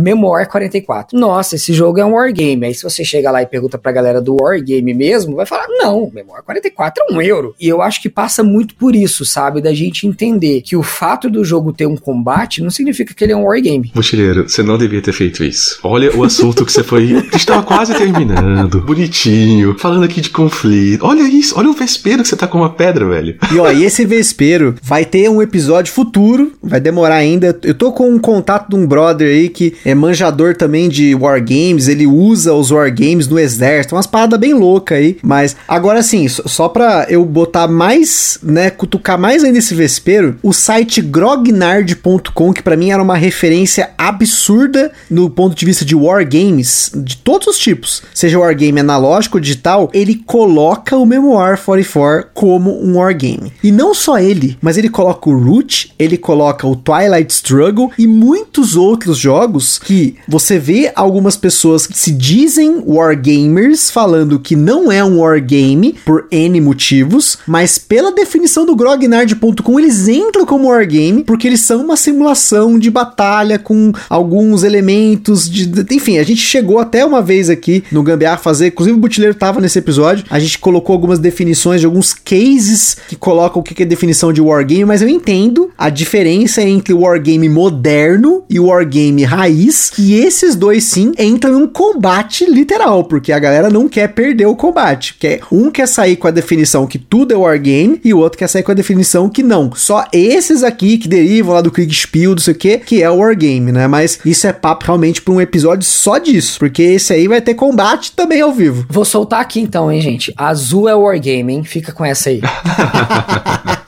Memoir 44. Nossa, esse jogo é um wargame. Aí se você chega lá e pergunta pra galera do wargame mesmo, vai falar, não, Memoir 44 é um euro. E eu acho que passa muito por isso, sabe? Da gente entender que o fato do jogo ter um combate não significa que ele é um wargame. Mochileiro, você não devia ter feito isso. Olha o assunto que você foi. estava quase terminando. Bonitinho. Falando aqui de conflito. Olha isso. Olha o vespeiro que você tá com uma pedra, velho. E ó, e esse vespeiro vai ter um episódio futuro. Vai demorar ainda. Eu tô com um contato de um brother aí que é manjador também de wargames. Ele usa os wargames no exército. Umas paradas bem loucas aí. Mas agora sim, só pra eu botar mais, né, cutucar mais ainda esse vespeiro, o site grognard.com, que para mim era uma referência absurda no ponto de vista de wargames, de todos os tipos, seja wargame analógico digital, ele coloca o Memoir 44 como um wargame. E não só ele, mas ele coloca o Root, ele coloca o Twilight Struggle e muitos outros jogos que você vê algumas pessoas que se dizem wargamers falando que não é um wargame por N motivos, mas pela definição do grognard.com eles entram como wargame porque eles são uma simulação de batalha com alguns elementos de, enfim, a gente chegou até uma vez aqui no Gambiar fazer, inclusive o Butileiro tava nesse episódio, a gente colocou algumas definições de alguns cases que colocam o que é definição de wargame, mas eu entendo a diferença entre o wargame moderno e o wargame raiz, que esses dois sim entram em um combate literal, porque a galera não quer perder o combate. Quer, um quer sair com a definição que tudo é wargame e o outro quer sair com a definição que não. Só esses aqui que derivam lá do Kriegspiel, não sei o que, que é o wargame, né? Mas isso é papo realmente para um episódio só disso, porque esse aí vai ter combate também ao vivo. Vou soltar aqui então, hein, gente. Azul é wargame, hein? Fica com essa aí.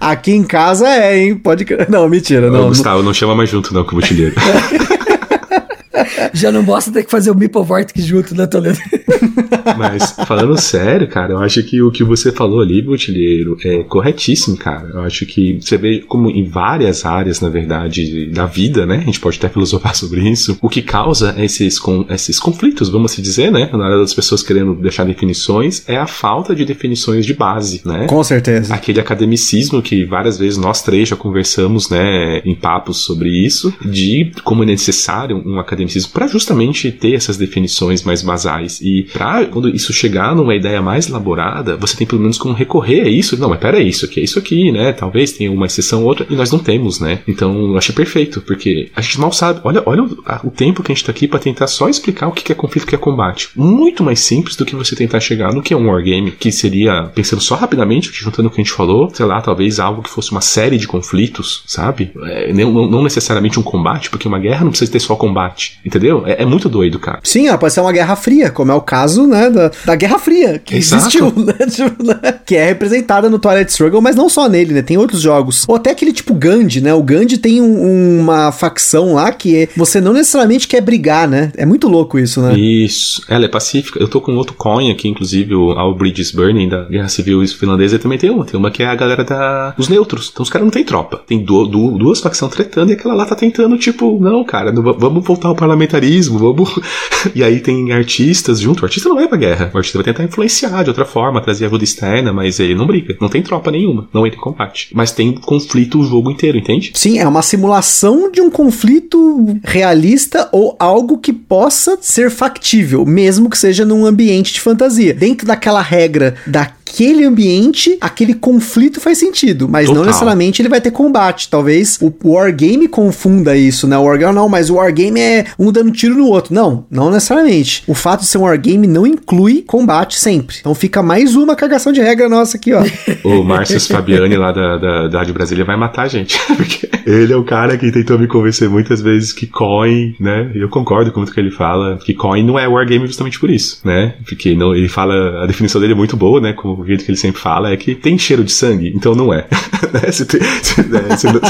Aqui em casa é, hein? Pode. Não, mentira. Não, Ô, Gustavo, não... chama mais junto, não, com o mochileiro. Já não bosta ter que fazer o Meeple Vortex junto, né, Toledo? Mas, falando sério, cara, eu acho que o que você falou ali, Botilheiro, é corretíssimo, cara. Eu acho que você vê como em várias áreas, na verdade, da vida, né? A gente pode até filosofar sobre isso. O que causa esses, com, esses conflitos, vamos assim dizer, né? Na hora das pessoas querendo deixar definições, é a falta de definições de base, né? Com certeza. Aquele academicismo que várias vezes nós três já conversamos, né, em papos sobre isso, de como é necessário um academicismo para justamente ter essas definições mais basais. E para quando isso chegar numa ideia mais elaborada, você tem pelo menos como recorrer a isso. Não, mas pera isso aqui, é isso aqui, né? Talvez tenha uma exceção ou outra, e nós não temos, né? Então eu achei perfeito, porque a gente mal sabe. Olha, olha o, o tempo que a gente tá aqui para tentar só explicar o que é conflito o que é combate. Muito mais simples do que você tentar chegar no que é um wargame, que seria, pensando só rapidamente, juntando o que a gente falou, sei lá, talvez algo que fosse uma série de conflitos, sabe? É, não, não necessariamente um combate, porque uma guerra não precisa ter só combate, entendeu? É, é muito doido, cara. Sim, ela pode ser uma guerra fria, como é o caso, né, da, da Guerra Fria, que Exato. existiu, né, tipo, né, que é representada no Twilight Struggle, mas não só nele, né, tem outros jogos. Ou até aquele tipo Gandhi, né, o Gandhi tem um, uma facção lá que é, você não necessariamente quer brigar, né, é muito louco isso, né. Isso, ela é pacífica. Eu tô com outro coin aqui, inclusive, o All Bridges Burning, da Guerra Civil Finlandesa, também tem uma, tem uma que é a galera da, dos neutros, então os caras não tem tropa, tem du, du, duas facções tretando e aquela lá tá tentando, tipo, não, cara, não, vamos voltar ao parlamentarismo, vamos... e aí tem artistas junto, o artista não vai pra guerra. O artista vai tentar influenciar de outra forma, trazer ajuda externa, mas ele não briga. Não tem tropa nenhuma, não entra em combate. Mas tem conflito o jogo inteiro, entende? Sim, é uma simulação de um conflito realista ou algo que possa ser factível, mesmo que seja num ambiente de fantasia. Dentro daquela regra daquele ambiente, aquele conflito faz sentido, mas Total. não necessariamente ele vai ter combate. Talvez o Wargame confunda isso, né? O Wargame não, mas o Wargame é um dando tiro no outro. Não, não necessariamente. O fato de ser um Wargame não inclui combate sempre. Então fica mais uma cagação de regra nossa aqui, ó. O Márcio Fabiani lá da, da, da Rádio Brasília vai matar a gente. Porque ele é o cara que tentou me convencer muitas vezes que coin, né? Eu concordo com o que ele fala, que coin não é wargame justamente por isso, né? Porque não, ele fala, a definição dele é muito boa, né? Como o jeito que ele sempre fala, é que tem cheiro de sangue, então não é. né? se, tem- se, né, se não-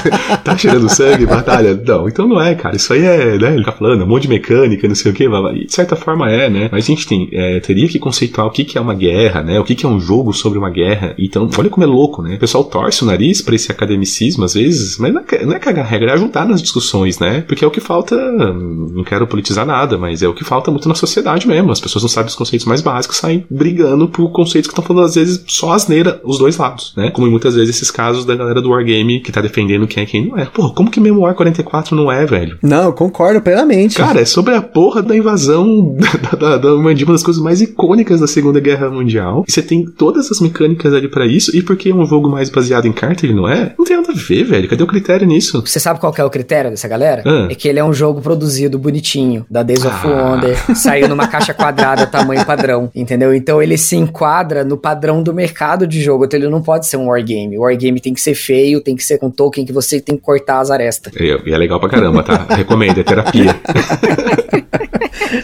tá cheirando sangue, batalha. Não, então não é, cara. Isso aí é, né? Ele tá falando, um monte de mecânica, não sei o que, de certa forma é, né? Mas a gente tem, é, teria que conceituar o que, que é uma guerra, né? O que, que é um jogo sobre uma guerra. Então, olha como é louco, né? O pessoal torce o nariz pra esse academicismo às vezes, mas não é, não é cagar regra, é ajudar nas discussões, né? Porque é o que falta, não quero politizar nada, mas é o que falta muito na sociedade mesmo. As pessoas não sabem os conceitos mais básicos, saem brigando por conceitos que estão falando vezes só asneira os dois lados, né? Como em muitas vezes esses casos da galera do Wargame que tá defendendo quem é quem não é. Pô, como que War 44 não é, velho? Não, eu concordo plenamente. Cara, é sobre a porra da invasão da, da, da uma das coisas mais icônicas da Segunda Guerra Mundial. E você tem todas as mecânicas ali pra isso, e porque é um jogo mais baseado em carta, ele não é? Não tem nada a ver, velho. Cadê o critério nisso? Você sabe qual que é o critério dessa galera? Ah. É que ele é um jogo produzido bonitinho, da Days of Ah. Wonder, saiu numa caixa quadrada, tamanho padrão, entendeu? Então ele se enquadra no padrão do mercado de jogo, então ele não pode ser um wargame. O wargame tem que ser feio, tem que ser com token que você tem que cortar as arestas. E e é legal pra caramba, tá? Recomendo, é terapia.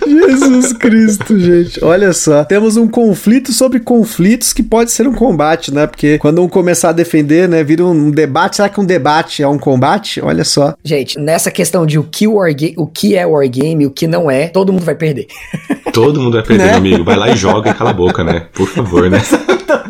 Jesus Cristo, gente. Olha só. Temos um conflito sobre conflitos que pode ser um combate, né? Porque quando um começar a defender, né, vira um debate. Será que um debate é um combate? Olha só. Gente, nessa questão de o que, o que é wargame e o que não é, todo mundo vai perder. Todo mundo vai perder, Né? meu amigo. Vai lá e joga e cala a boca, né? Por favor, né?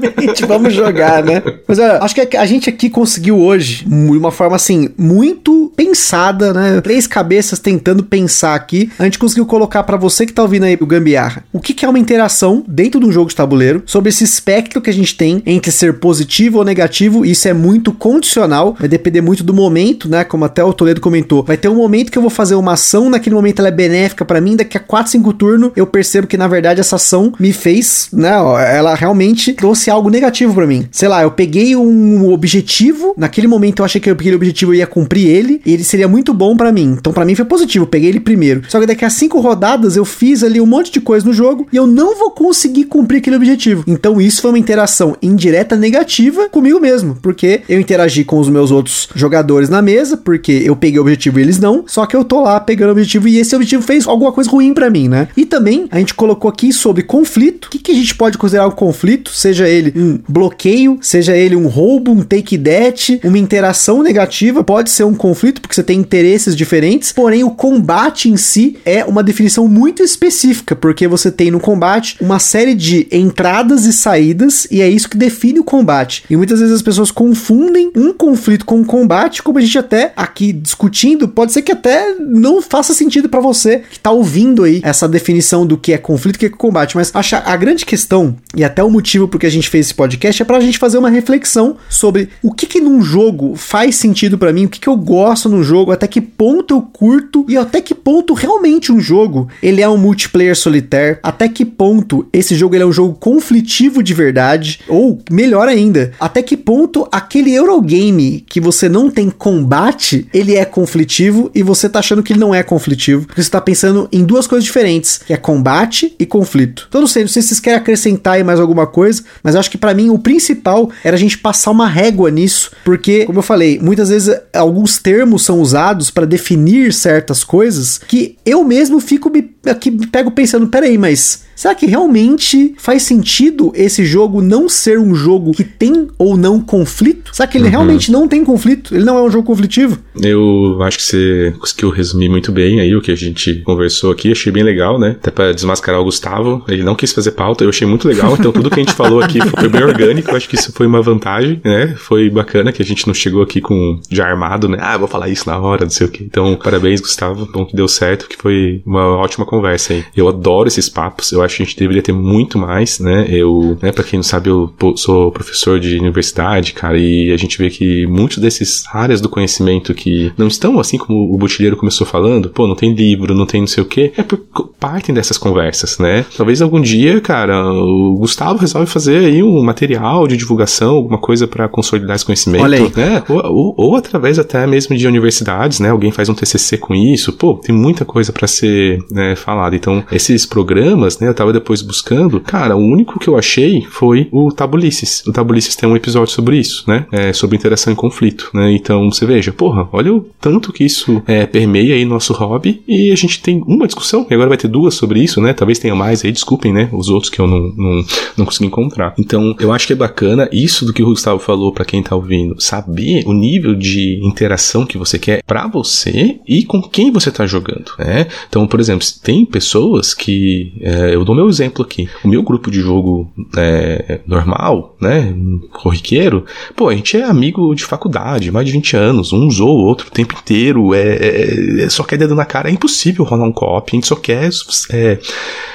Exatamente, vamos jogar, né? Mas olha, acho que a gente aqui conseguiu hoje, de uma forma assim, muito pensada, né? Três cabeças tentando pensar aqui. A gente conseguiu colocar pra você que tá ouvindo aí o Gambiarra, o que, que é uma interação dentro de um jogo de tabuleiro, sobre esse espectro que a gente tem entre ser positivo ou negativo. Isso é muito condicional, vai depender muito do momento, né? Como até o Toledo comentou. Vai ter um momento que eu vou fazer uma ação, naquele momento ela é benéfica pra mim, daqui a 4, 5 turnos eu percebo que na verdade essa ação me fez, né? Ela realmente trouxe algo negativo pra mim. Sei lá, eu peguei um objetivo, naquele momento eu achei que aquele objetivo eu ia cumprir ele, e ele seria muito bom pra mim. Então pra mim foi positivo, eu peguei ele primeiro. Só que daqui a cinco rodadas eu fiz ali um monte de coisa no jogo e eu não vou conseguir cumprir aquele objetivo. Então isso foi uma interação indireta negativa comigo mesmo, porque eu interagi com os meus outros jogadores na mesa, porque eu peguei o objetivo e eles não, só que eu tô lá pegando o objetivo e esse objetivo fez alguma coisa ruim pra mim, né? E também a gente colocou aqui sobre conflito. O que, que a gente pode considerar um conflito? Seja ele um bloqueio, seja ele um roubo, um take that, uma interação negativa, pode ser um conflito porque você tem interesses diferentes, porém o combate em si é uma definição muito específica, porque você tem no combate uma série de entradas e saídas e é isso que define o combate. E muitas vezes as pessoas confundem um conflito com um combate, como a gente até aqui discutindo, pode ser que até não faça sentido pra você que tá ouvindo aí essa definição do que é conflito e o que é combate, mas acha a grande questão e até o motivo porque a gente fez esse podcast é pra gente fazer uma reflexão sobre o que que num jogo faz sentido pra mim, o que que eu gosto no jogo, até que ponto eu curto e até que ponto realmente um jogo ele é um multiplayer solitário, até que ponto esse jogo ele é um jogo conflitivo de verdade, ou melhor ainda, até que ponto aquele Eurogame que você não tem combate, ele é conflitivo e você tá achando que ele não é conflitivo, porque você tá pensando em duas coisas diferentes, que é combate e conflito. Então não sei, não sei se vocês querem acrescentar aí mais alguma coisa, mas eu acho que pra mim o principal era a gente passar uma régua nisso, porque, como eu falei, muitas vezes alguns termos são usados pra definir certas coisas que eu mesmo fico me, aqui me pego pensando, peraí, mas será que realmente faz sentido esse jogo não ser um jogo que tem ou não conflito? Será que ele realmente não tem conflito? Ele não é um jogo conflitivo? Eu acho que você conseguiu resumir muito bem aí o que a gente conversou aqui. Achei bem legal, né? Até pra desmascarar o Gustavo. Ele não quis fazer pauta, eu achei muito legal. Então tudo que a gente falou aqui foi bem orgânico. Eu acho que isso foi uma vantagem, né? Foi bacana que a gente não chegou aqui com já armado, né? Ah, vou falar isso na hora, não sei o quê. Então, parabéns, Gustavo. Bom que deu certo, que foi uma ótima conversa aí. Eu adoro esses papos. Eu acho acho que a gente deveria ter muito mais, né? Eu, né, pra quem não sabe, eu sou professor de universidade, cara, e a gente vê que muitos desses áreas do conhecimento que não estão, assim como o Botilheiro começou falando, pô, não tem livro, não tem não sei o quê, é por partem dessas conversas, né? Talvez algum dia, cara, o Gustavo resolve fazer aí um material de divulgação, alguma coisa para consolidar esse conhecimento, Olha aí. né? Ou, ou, ou, através até mesmo de universidades, né? Alguém faz um TCC com isso, pô, tem muita coisa para ser né, falada. Então, esses programas, né? Eu tava depois buscando, cara, o único que eu achei foi o Tabulices. O Tabulices tem um episódio sobre isso, né? É, sobre interação em conflito, né? Então, você veja, porra, olha o tanto que isso é, permeia aí nosso hobby e a gente tem uma discussão, e agora vai ter duas sobre isso, né? Talvez tenha mais aí, desculpem, né? Os outros que eu não, não, não consegui encontrar. Então, eu acho que é bacana isso do que o Gustavo falou para quem tá ouvindo, saber o nível de interação que você quer para você e com quem você tá jogando, né? Então, por exemplo, tem pessoas que, é, eu dou meu exemplo aqui, o meu grupo de jogo é, normal, né? Corriqueiro, pô, a gente é amigo de faculdade, mais de 20 anos, um usou o outro o tempo inteiro, é, é, é só quer dedo na cara, é impossível rolar um cop, a gente só quer é,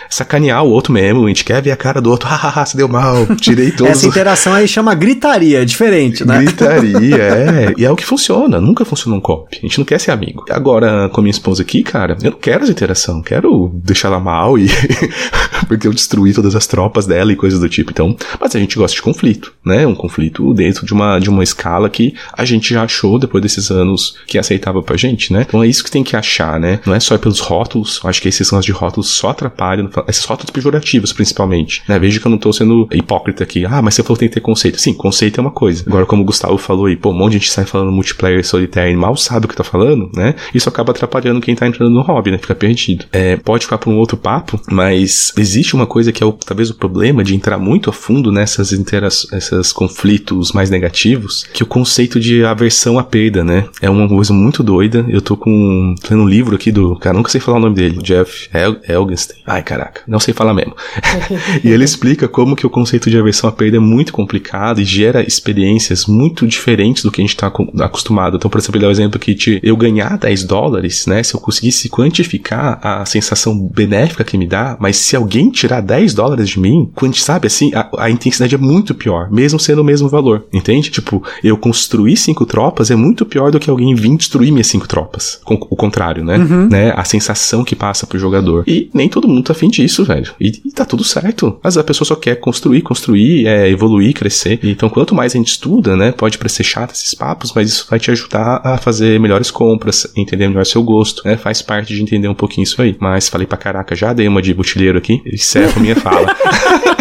sacanear o outro mesmo, a gente quer ver a cara do outro, hahaha, se deu mal, tirei todos. Essa interação aí chama gritaria, é diferente, né? Gritaria, é. E é o que funciona, nunca funciona um cop. A gente não quer ser amigo. Agora, com a minha esposa aqui, cara, eu não quero essa interação, quero deixar ela mal e. porque eu destruí todas as tropas dela e coisas do tipo. Então, mas a gente gosta de conflito, né? Um conflito dentro de uma, de uma escala que a gente já achou depois desses anos que aceitava pra gente, né? Então é isso que tem que achar, né? Não é só pelos rótulos, acho que esses sons de rótulos só atrapalham esses rótulos pejorativos, principalmente. Né? Veja que eu não tô sendo hipócrita aqui. Ah, mas você falou que tem que ter conceito. Sim, conceito é uma coisa. Agora, como o Gustavo falou aí, pô, um monte de gente sai falando multiplayer solitário e mal sabe o que tá falando, né? Isso acaba atrapalhando quem tá entrando no hobby, né? Fica perdido. É, pode ficar pra um outro papo, mas existe uma coisa que é o, talvez o problema de entrar muito a fundo nessas interações, esses conflitos mais negativos, que o conceito de aversão à perda, né? É uma coisa muito doida. Eu tô com, lendo um livro aqui do, cara, nunca sei falar o nome dele, Jeff El Elgenstein. Ai, caraca, não sei falar mesmo. e ele explica como que o conceito de aversão à perda é muito complicado e gera experiências muito diferentes do que a gente está acostumado. Então, por exemplo, ele dá o exemplo que de eu ganhar 10 dólares, né? Se eu conseguisse quantificar a sensação benéfica que me dá, mas se alguém tirar 10 dólares de mim, quando sabe assim, a, a intensidade é muito pior, mesmo sendo o mesmo valor, entende? Tipo, eu construir cinco tropas é muito pior do que alguém vir destruir minhas cinco tropas. Com, o contrário, né? Uhum. né? A sensação que passa pro jogador. E nem todo mundo tá afim disso, velho. E, e tá tudo certo. Mas a pessoa só quer construir, construir, é, evoluir, crescer. Então, quanto mais a gente estuda, né? Pode parecer chato esses papos, mas isso vai te ajudar a fazer melhores compras, entender melhor seu gosto, né? Faz parte de entender um pouquinho isso aí. Mas falei pra caraca, já dei uma de botilheiro aqui. Encerro minha fala.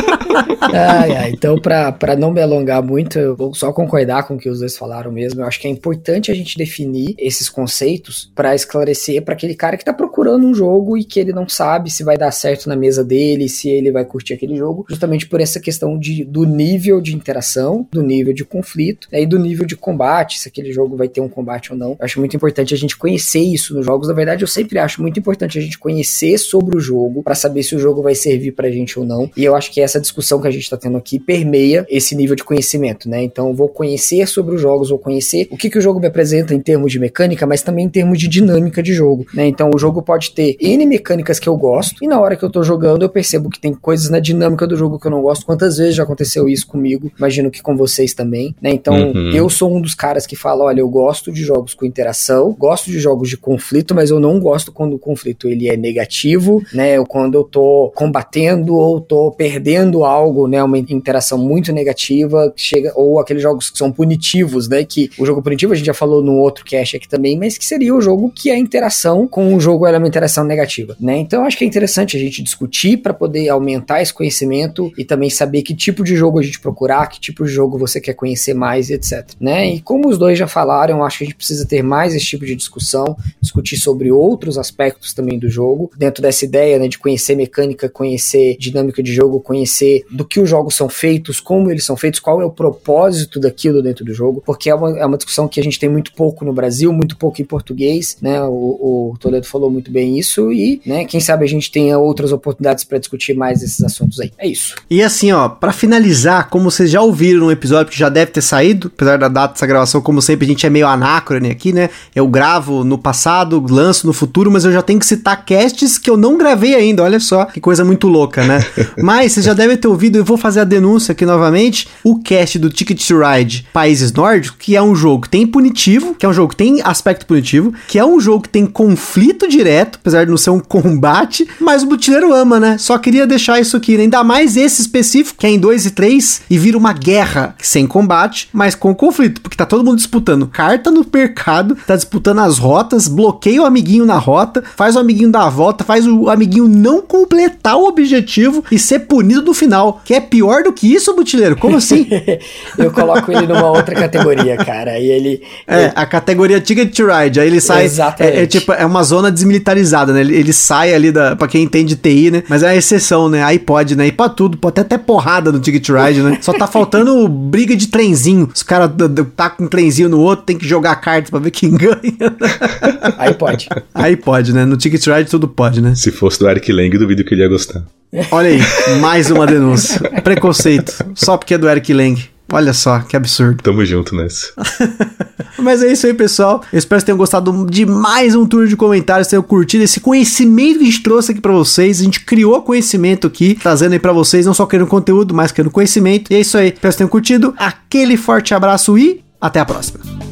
ai, ai, então, para não me alongar muito, eu vou só concordar com o que os dois falaram mesmo. Eu acho que é importante a gente definir esses conceitos para esclarecer para aquele cara que tá procurando um jogo e que ele não sabe se vai dar certo na mesa dele, se ele vai curtir aquele jogo, justamente por essa questão de, do nível de interação, do nível de conflito né, e do nível de combate, se aquele jogo vai ter um combate ou não. Eu acho muito importante a gente conhecer isso nos jogos. Na verdade, eu sempre acho muito importante a gente conhecer sobre o jogo para saber se o jogo vai servir pra gente ou não. E eu acho que essa discussão que a gente está tendo aqui permeia esse nível de conhecimento, né? Então, vou conhecer sobre os jogos, vou conhecer o que, que o jogo me apresenta em termos de mecânica, mas também em termos de dinâmica de jogo, né? Então, o jogo pode ter N mecânicas que eu gosto, e na hora que eu tô jogando, eu percebo que tem coisas na dinâmica do jogo que eu não gosto. Quantas vezes já aconteceu isso comigo? Imagino que com vocês também, né? Então, uhum. eu sou um dos caras que fala, olha, eu gosto de jogos com interação, gosto de jogos de conflito, mas eu não gosto quando o conflito ele é negativo, né? Ou quando eu tô combatendo ou tô perdendo algo, né? Uma interação muito negativa, chega ou aqueles jogos que são punitivos, né? Que o jogo punitivo a gente já falou no outro cast aqui também, mas que seria o jogo que a interação com o jogo é uma interação negativa, né? Então acho que é interessante a gente discutir para poder aumentar esse conhecimento e também saber que tipo de jogo a gente procurar, que tipo de jogo você quer conhecer mais, etc, né? E como os dois já falaram, acho que a gente precisa ter mais esse tipo de discussão, discutir sobre outros aspectos também do jogo, dentro dessa ideia, né, de conhecer mecânica, conhecer dinâmica de jogo, conhecer entender do que os jogos são feitos, como eles são feitos, qual é o propósito daquilo dentro do jogo, porque é uma, é uma discussão que a gente tem muito pouco no Brasil, muito pouco em português, né? O, o Toledo falou muito bem isso e, né, quem sabe a gente tenha outras oportunidades para discutir mais esses assuntos aí. É isso. E assim, ó, para finalizar, como vocês já ouviram no episódio que já deve ter saído, apesar da data dessa gravação, como sempre, a gente é meio anacrone aqui, né? Eu gravo no passado, lanço no futuro, mas eu já tenho que citar casts que eu não gravei ainda, olha só, que coisa muito louca, né? mas vocês já devem ter ouvido, eu vou fazer a denúncia aqui novamente, o cast do Ticket to Ride Países Nórdicos, que é um jogo que tem punitivo, que é um jogo que tem aspecto punitivo, que é um jogo que tem conflito direto, apesar de não ser um combate, mas o butileiro ama, né? Só queria deixar isso aqui, né? ainda mais esse específico, que é em 2 e 3, e vira uma guerra sem combate, mas com conflito, porque tá todo mundo disputando carta no mercado, tá disputando as rotas, bloqueia o amiguinho na rota, faz o amiguinho dar a volta, faz o amiguinho não completar o objetivo e ser punido no final, que é pior do que isso, butileiro? Como assim? Eu coloco ele numa outra categoria, cara, e ele... É, ele... a categoria Ticket to Ride, aí ele sai... Exatamente. É, é, tipo, é uma zona desmilitarizada, né? Ele, ele sai ali da... pra quem entende TI, né? Mas é a exceção, né? Aí pode, né? E pra tudo, pode ter até porrada no Ticket to Ride, né? Só tá faltando briga de trenzinho. Os caras tá com um trenzinho no outro, tem que jogar cartas pra ver quem ganha. Aí pode. Aí pode, né? No Ticket Ride tudo pode, né? Se fosse do Eric Lang, duvido que ele ia gostar. Olha aí, mais uma denúncia. Preconceito. Só porque é do Eric Lang. Olha só, que absurdo. Tamo junto nessa. Mas é isso aí, pessoal. Eu espero que tenham gostado de mais um turno de comentários, tenham curtido esse conhecimento que a gente trouxe aqui para vocês. A gente criou conhecimento aqui, trazendo aí para vocês, não só querendo conteúdo, mas querendo conhecimento. E é isso aí. Espero que tenham curtido. Aquele forte abraço e até a próxima.